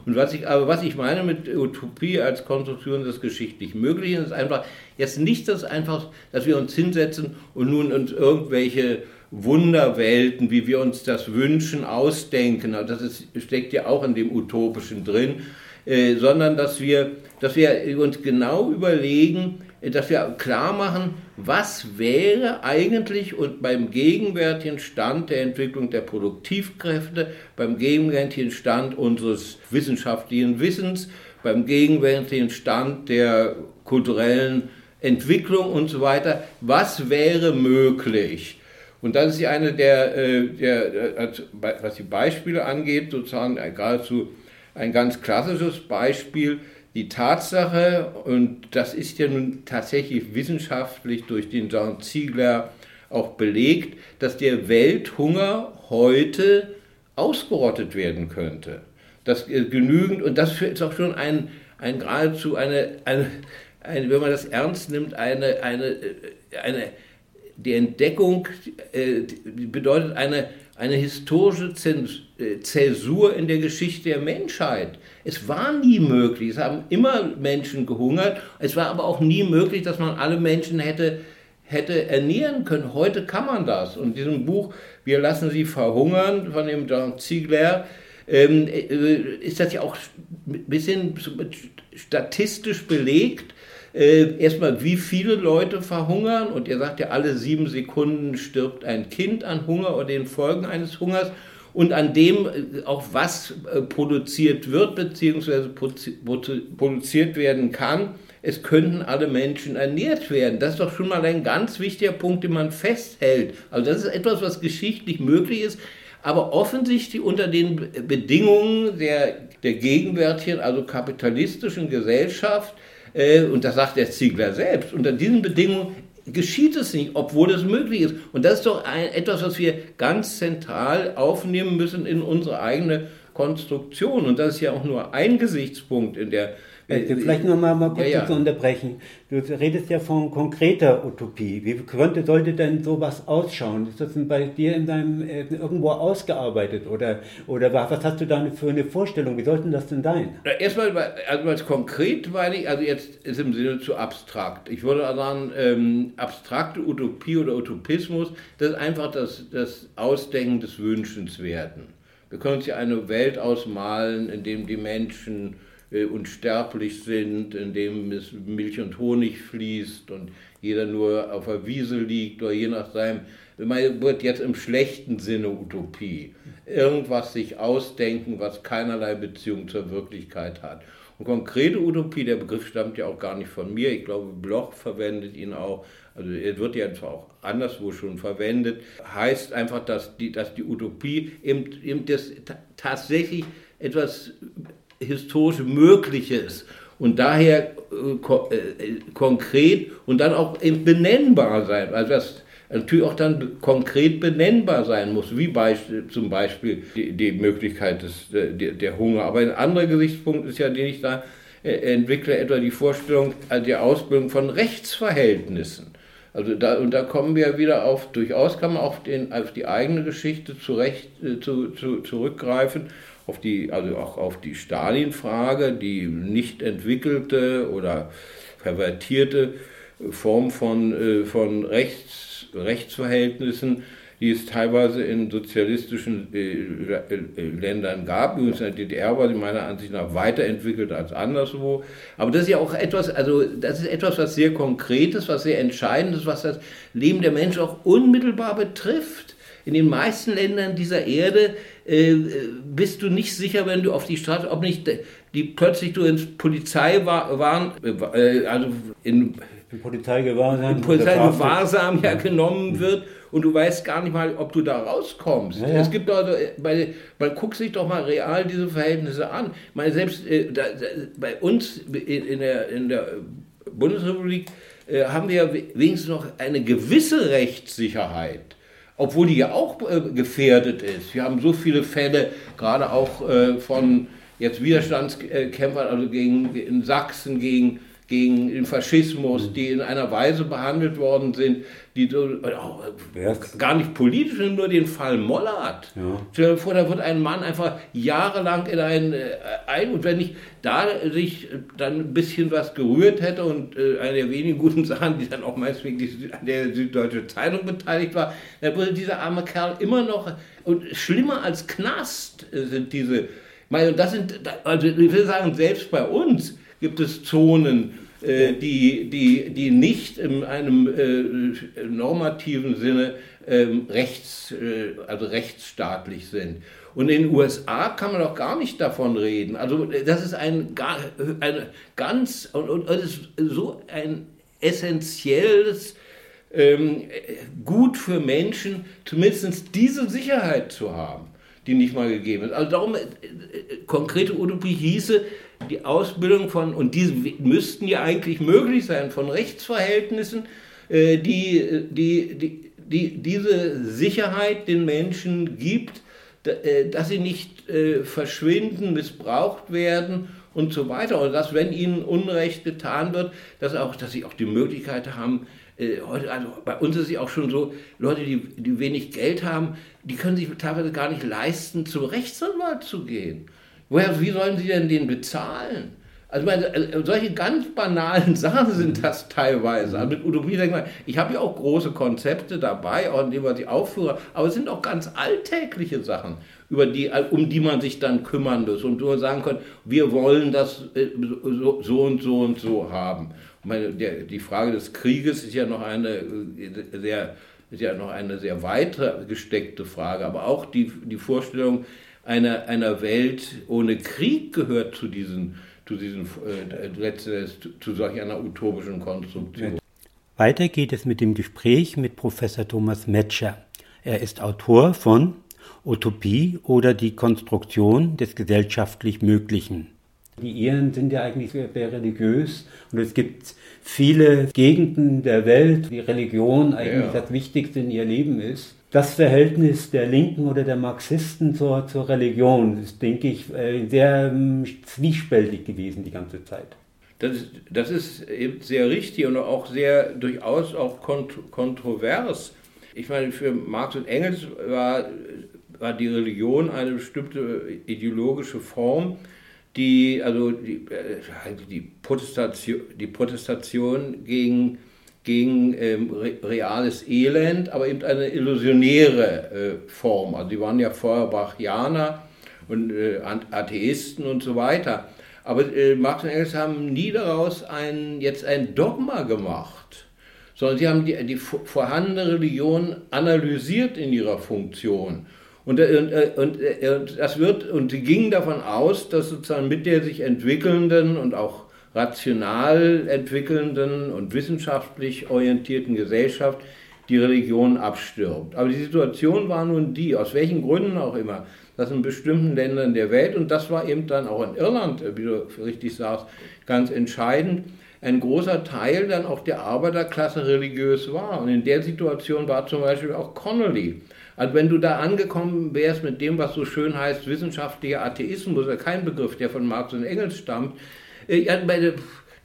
Und was ich, aber was ich meine mit Utopie als Konstruktion des geschichtlich Möglichen, ist einfach jetzt nicht das einfach, dass wir uns hinsetzen und nun uns irgendwelche Wunderwelten, wie wir uns das wünschen, ausdenken. Das ist, steckt ja auch in dem Utopischen drin, äh, sondern dass wir, dass wir uns genau überlegen, dass wir klar machen, was wäre eigentlich und beim gegenwärtigen Stand der Entwicklung der Produktivkräfte, beim gegenwärtigen Stand unseres wissenschaftlichen Wissens, beim gegenwärtigen Stand der kulturellen Entwicklung und so weiter, was wäre möglich? Und das ist ja eine der, äh, der, was die Beispiele angeht, sozusagen geradezu ein ganz klassisches Beispiel, die Tatsache, und das ist ja nun tatsächlich wissenschaftlich durch den Jean Ziegler auch belegt, dass der Welthunger heute ausgerottet werden könnte. Das genügend, und das ist auch schon ein, ein geradezu eine, eine, eine, wenn man das ernst nimmt, eine, eine, eine die Entdeckung äh, bedeutet eine, eine historische äh, Zäsur in der Geschichte der Menschheit. Es war nie möglich, es haben immer Menschen gehungert, es war aber auch nie möglich, dass man alle Menschen hätte, hätte ernähren können. Heute kann man das. Und in diesem Buch Wir lassen sie verhungern von dem Jean Ziegler ähm, äh, ist das ja auch ein bisschen statistisch belegt, äh, erstmal, wie viele Leute verhungern. Und er sagt ja, alle sieben Sekunden stirbt ein Kind an Hunger oder den Folgen eines Hungers. Und an dem äh, auch was äh, produziert wird, beziehungsweise produziert werden kann. Es könnten alle Menschen ernährt werden. Das ist doch schon mal ein ganz wichtiger Punkt, den man festhält. Also das ist etwas, was geschichtlich möglich ist aber offensichtlich unter den Bedingungen der, der gegenwärtigen, also kapitalistischen Gesellschaft, äh, und das sagt der Ziegler selbst, unter diesen Bedingungen geschieht es nicht, obwohl es möglich ist. Und das ist doch ein, etwas, was wir ganz zentral aufnehmen müssen in unsere eigene Konstruktion. Und das ist ja auch nur ein Gesichtspunkt in der vielleicht noch mal, mal kurz ja, ja. zu unterbrechen. Du redest ja von konkreter Utopie. Wie könnte, sollte denn sowas ausschauen? Ist das bei dir in deinem, äh, irgendwo ausgearbeitet? Oder, oder was hast du da für eine Vorstellung? Wie sollte das denn sein? Erstmal, also als konkret meine ich, also jetzt ist im Sinne zu abstrakt. Ich würde sagen, ähm, abstrakte Utopie oder Utopismus, das ist einfach das, das Ausdenken des Wünschenswerten. Wir können uns ja eine Welt ausmalen, in dem die Menschen äh, unsterblich sind, in dem es Milch und Honig fließt und jeder nur auf der Wiese liegt oder je nach seinem, man wird jetzt im schlechten Sinne Utopie. Irgendwas sich ausdenken, was keinerlei Beziehung zur Wirklichkeit hat. Und konkrete Utopie, der Begriff stammt ja auch gar nicht von mir. Ich glaube, Bloch verwendet ihn auch. Also er wird ja zwar auch anderswo schon verwendet. Heißt einfach, dass die, dass die Utopie eben, eben das tatsächlich etwas historisch Mögliches und daher äh, äh, konkret und dann auch benennbar sein. Also das natürlich auch dann konkret benennbar sein muss, wie Beispiel, zum Beispiel die, die Möglichkeit des, der, der, Hunger. Aber ein anderer Gesichtspunkt ist ja, den ich da äh, entwickle, etwa die Vorstellung also der Ausbildung von Rechtsverhältnissen. Also da, und da kommen wir wieder auf, durchaus kann man auf, den, auf die eigene Geschichte zurecht, äh, zu, zu, zurückgreifen auf die, also auch auf die Stalin-Frage, die nicht entwickelte oder pervertierte Form von, von Rechts, Rechtsverhältnissen, die es teilweise in sozialistischen Ländern gab. Übrigens in der DDR war sie meiner Ansicht nach weiterentwickelt als anderswo. Aber das ist ja auch etwas, also das ist etwas, was sehr Konkretes, was sehr Entscheidendes, was das Leben der Menschen auch unmittelbar betrifft. In den meisten Ländern dieser Erde äh, bist du nicht sicher, wenn du auf die Straße, ob nicht die plötzlich du ins Polizei waren, äh, also in, in Polizeigewahrsam, Polizeigewahrsam ja genommen wird und du weißt gar nicht mal, ob du da rauskommst. Ja, ja. Es gibt also, bei, man guckt sich doch mal real diese Verhältnisse an. Ich meine, selbst äh, da, da, bei uns in der, in der Bundesrepublik äh, haben wir ja wenigstens noch eine gewisse Rechtssicherheit obwohl die ja auch äh, gefährdet ist. Wir haben so viele Fälle, gerade auch äh, von jetzt Widerstandskämpfern, also gegen, in Sachsen gegen gegen den Faschismus, die in einer Weise behandelt worden sind, die so, äh, gar nicht politisch, nur den Fall Mollert. Ja. Stell dir vor, da wird ein Mann einfach jahrelang in ein, äh, ein und wenn ich da sich dann ein bisschen was gerührt hätte und äh, eine der wenigen guten Sachen, die dann auch meinetwegen an der Süddeutsche Zeitung beteiligt war, dann würde dieser arme Kerl immer noch, und schlimmer als Knast sind diese, meine, das sind, also ich will sagen, selbst bei uns, gibt es Zonen, äh, die, die, die nicht in einem äh, normativen Sinne ähm, rechts, äh, also rechtsstaatlich sind. Und in den USA kann man auch gar nicht davon reden. Also das ist ein, ein ganz und, und das ist so ein essentielles ähm, Gut für Menschen, zumindest diese Sicherheit zu haben, die nicht mal gegeben ist. Also darum, äh, äh konkrete Utopie hieße, die Ausbildung von, und diese müssten ja eigentlich möglich sein, von Rechtsverhältnissen, äh, die, die, die, die diese Sicherheit den Menschen gibt, äh, dass sie nicht äh, verschwinden, missbraucht werden und so weiter. Und dass, wenn ihnen Unrecht getan wird, dass, auch, dass sie auch die Möglichkeit haben, also bei uns ist es auch schon so, Leute, die, die wenig Geld haben, die können sich teilweise gar nicht leisten, zum Rechtsanwalt zu gehen. Woher, wie sollen sie denn den bezahlen? Also meine, äh, solche ganz banalen Sachen sind das teilweise. Also mit Utopie denkt man, ich habe ja auch große Konzepte dabei, auch indem man sie aufführe, aber es sind auch ganz alltägliche Sachen, über die, um die man sich dann kümmern muss und nur sagen kann, wir wollen das äh, so, so und so und so haben. Meine, der, die Frage des Krieges ist ja noch eine äh, sehr, ist ja noch eine sehr weiter gesteckte Frage, aber auch die, die Vorstellung, einer, einer Welt ohne Krieg gehört zu diesen, zu diesen äh, zu, zu solch einer utopischen Konstruktion. Weiter geht es mit dem Gespräch mit Professor Thomas Metscher. Er ist Autor von Utopie oder die Konstruktion des gesellschaftlich Möglichen. Die Iren sind ja eigentlich sehr, sehr, religiös und es gibt viele Gegenden der Welt, wie Religion eigentlich ja. das Wichtigste in ihr Leben ist das Verhältnis der Linken oder der Marxisten zur, zur Religion ist, denke ich, äh, sehr ähm, zwiespältig gewesen die ganze Zeit. Das das ist eben sehr richtig und auch sehr durchaus auch kont kontrovers. Ich meine, für Marx und Engels war, war die Religion eine bestimmte ideologische Form, die, also die, äh, die, Protestation, die Protestation gegen gegen ähm, reales Elend, aber eben eine illusionäre äh, Form. Also die waren ja vorher Brachianer und äh, Atheisten und so weiter. Aber äh, Marx und Engels haben nie daraus ein, jetzt ein Dogma gemacht, sondern sie haben die, die vorhandene Religion analysiert in ihrer Funktion. Und, äh, und, äh, und, äh, und, das wird, und sie gingen davon aus, dass sozusagen mit der sich entwickelnden und auch rational entwickelnden und wissenschaftlich orientierten Gesellschaft die Religion abstirbt. Aber die Situation war nun die, aus welchen Gründen auch immer, dass in bestimmten Ländern der Welt, und das war eben dann auch in Irland, wie du richtig sagst, ganz entscheidend, ein großer Teil dann auch der Arbeiterklasse religiös war. Und in der Situation war zum Beispiel auch Connolly. Also wenn du da angekommen wärst mit dem, was so schön heißt, wissenschaftlicher Atheismus, kein Begriff, der von Marx und Engels stammt, äh, ja, meine,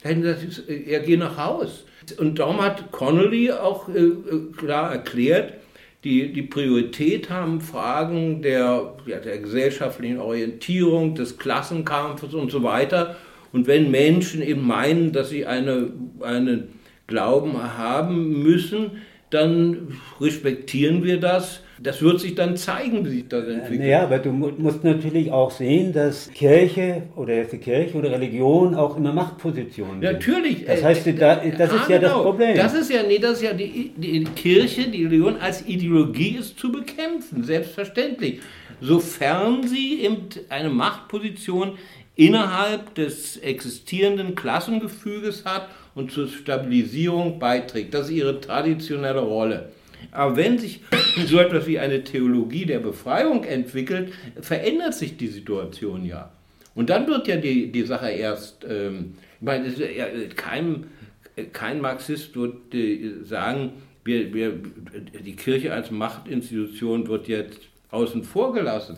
gesagt, äh, er geht nach Haus. Und darum hat Connolly auch äh, klar erklärt, die, die Priorität haben Fragen der, ja, der gesellschaftlichen Orientierung, des Klassenkampfes und so weiter. Und wenn Menschen eben meinen, dass sie eine, einen Glauben haben müssen, dann respektieren wir das. Das wird sich dann zeigen, wie sich das entwickelt. Naja, aber du musst natürlich auch sehen, dass Kirche oder die Kirche oder Religion auch immer Machtpositionen sind. Natürlich. Das heißt, da, das ist ja, ja das genau. Problem. Das ist ja, nee, das ist ja die, die Kirche, die Religion als Ideologie ist zu bekämpfen, selbstverständlich. Sofern sie eine Machtposition innerhalb des existierenden Klassengefüges hat und zur Stabilisierung beiträgt. Das ist ihre traditionelle Rolle. Aber wenn sich so etwas wie eine Theologie der Befreiung entwickelt, verändert sich die Situation ja. Und dann wird ja die, die Sache erst, ähm, ich meine, kein, kein Marxist wird äh, sagen, wir, wir, die Kirche als Machtinstitution wird jetzt außen vor gelassen.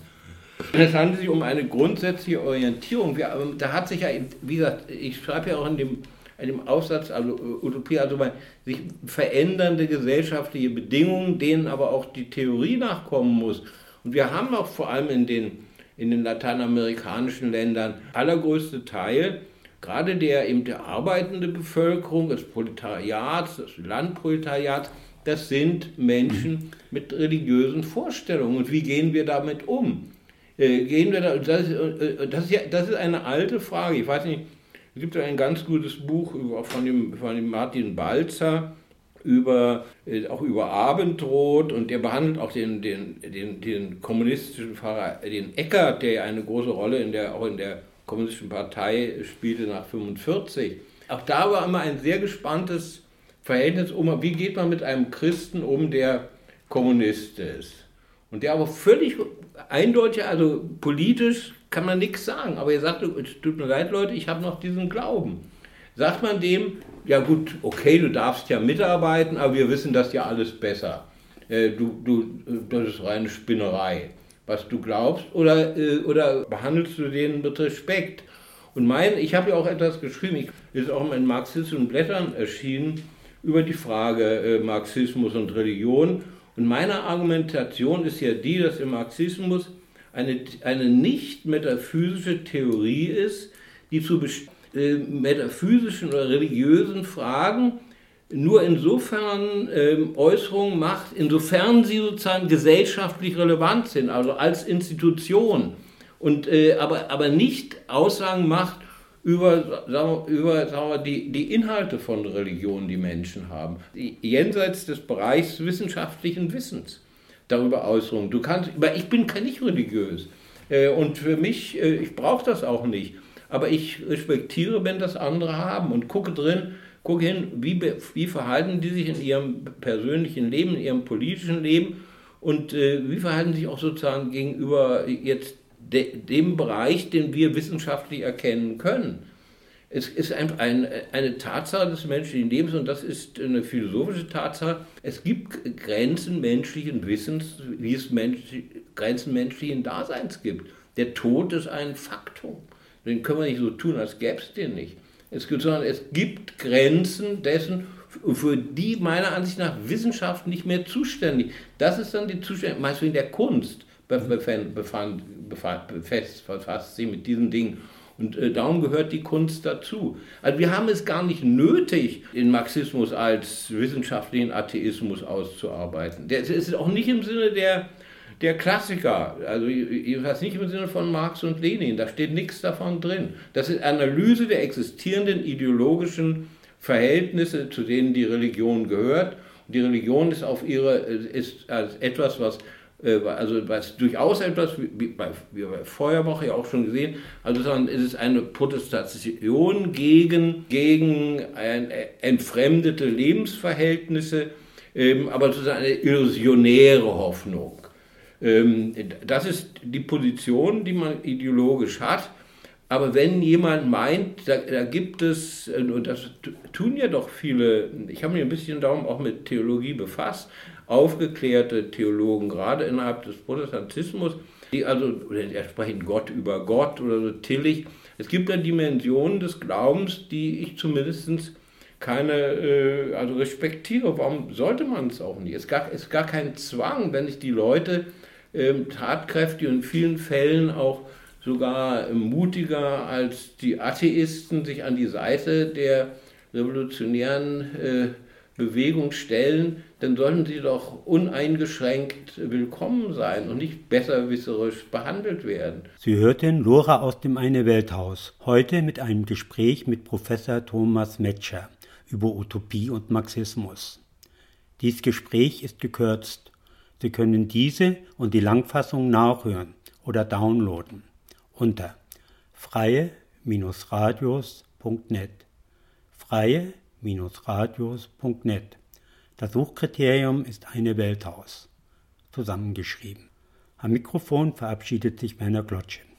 Es handelt sich um eine grundsätzliche Orientierung. Wir, da hat sich ja, wie gesagt, ich schreibe ja auch in dem einem Aufsatz, also äh, Utopie, also sich verändernde gesellschaftliche Bedingungen, denen aber auch die Theorie nachkommen muss. Und wir haben auch vor allem in den, in den lateinamerikanischen Ländern allergrößte Teil, gerade der eben der arbeitende Bevölkerung, des Proletariats, des Landproletariats, das sind Menschen mit religiösen Vorstellungen. Und wie gehen wir damit um? Äh, gehen wir da, das, äh, das, ist ja, das ist eine alte Frage. Ich weiß nicht, es gibt ein ganz gutes Buch über, von, dem, von dem Martin Balzer, über, äh, auch über Abendrot und der behandelt auch den, den, den, den kommunistischen Pfarrer, den Eckert, der ja eine große Rolle in der, auch in der kommunistischen Partei spielte nach 1945. Auch da war immer ein sehr gespanntes Verhältnis um, wie geht man mit einem Christen um, der Kommunist ist. Und der aber völlig eindeutig, also politisch kann man nichts sagen. Aber er sagt, es tut mir leid, Leute, ich habe noch diesen Glauben. Sagt man dem, ja gut, okay, du darfst ja mitarbeiten, aber wir wissen das ja alles besser. Äh, du, du, das ist reine Spinnerei, was du glaubst. Oder, äh, oder behandelst du den mit Respekt? Und mein, ich habe ja auch etwas geschrieben, ich, ist auch in marxistischen Blättern erschienen, über die Frage äh, Marxismus und Religion. Und meine Argumentation ist ja die, dass im Marxismus eine, eine nicht metaphysische Theorie ist, die zu äh, metaphysischen oder religiösen Fragen nur insofern äh, Äußerungen macht, insofern sie sozusagen gesellschaftlich relevant sind, also als Institution, und, äh, aber, aber nicht Aussagen macht über, sagen wir, über sagen wir, die, die Inhalte von Religion, die Menschen haben, jenseits des Bereichs wissenschaftlichen Wissens darüber Äußerungen. Du kannst, aber ich bin nicht religiös. Äh, und für mich, äh, ich brauche das auch nicht. Aber ich respektiere, wenn das andere haben und gucke drin, gucke hin, wie, wie verhalten die sich in ihrem persönlichen Leben, in ihrem politischen Leben und äh, wie verhalten sich auch sozusagen gegenüber jetzt de, dem Bereich, den wir wissenschaftlich erkennen können. Es ist ein, ein, eine Tatsache des menschlichen Lebens und das ist eine philosophische Tatsache. Es gibt Grenzen menschlichen Wissens, wie es Mensch, Grenzen menschlichen Daseins gibt. Der Tod ist ein Faktum. Den können wir nicht so tun, als gäbe es den nicht. Es gibt, sondern es gibt Grenzen dessen, für die meiner Ansicht nach Wissenschaft nicht mehr zuständig. Das ist dann die Zuständigkeit, meistens in der Kunst befasst, befasst sie mit diesen Dingen. Und äh, darum gehört die Kunst dazu. Also wir haben es gar nicht nötig, den Marxismus als wissenschaftlichen Atheismus auszuarbeiten. Das ist auch nicht im Sinne der, der Klassiker, also jedenfalls nicht im Sinne von Marx und Lenin, da steht nichts davon drin. Das ist Analyse der existierenden ideologischen Verhältnisse, zu denen die Religion gehört. Und die Religion ist auf ihre, ist als etwas, was äh, also was durchaus etwas, wie bei, wie bei Feuerwoche ja auch schon gesehen, also es ist eine Protestation gegen, gegen ein, äh, entfremdete Lebensverhältnisse, ähm, aber sozusagen eine illusionäre Hoffnung. Ähm, das ist die Position, die man ideologisch hat. Aber wenn jemand meint, da, da, gibt es, und das tun ja doch viele, ich habe mich ein bisschen darum auch mit Theologie befasst, aufgeklärte Theologen, gerade innerhalb des Protestantismus, die also, die sprechen Gott über Gott oder so tillig. Es gibt ja Dimensionen des Glaubens, die ich zumindest keine, äh, also respektiere. Warum sollte man es auch nicht? Es gar, ist gar kein Zwang, wenn sich die Leute äh, tatkräftig und in vielen Fällen auch sogar mutiger als die Atheisten sich an die Seite der revolutionären äh, Bewegung stellen, dann sollten sie doch uneingeschränkt willkommen sein und nicht besserwisserisch behandelt werden. Sie hörten Lora aus dem Eine Welthaus, heute mit einem Gespräch mit Professor Thomas Metscher über Utopie und Marxismus. Dies Gespräch ist gekürzt. Sie können diese und die Langfassung nachhören oder downloaden unter freie-radios.net. freie-radios.net. Das Suchkriterium ist eine Welthaus. Zusammengeschrieben. Am Mikrofon verabschiedet sich Werner Glotschen.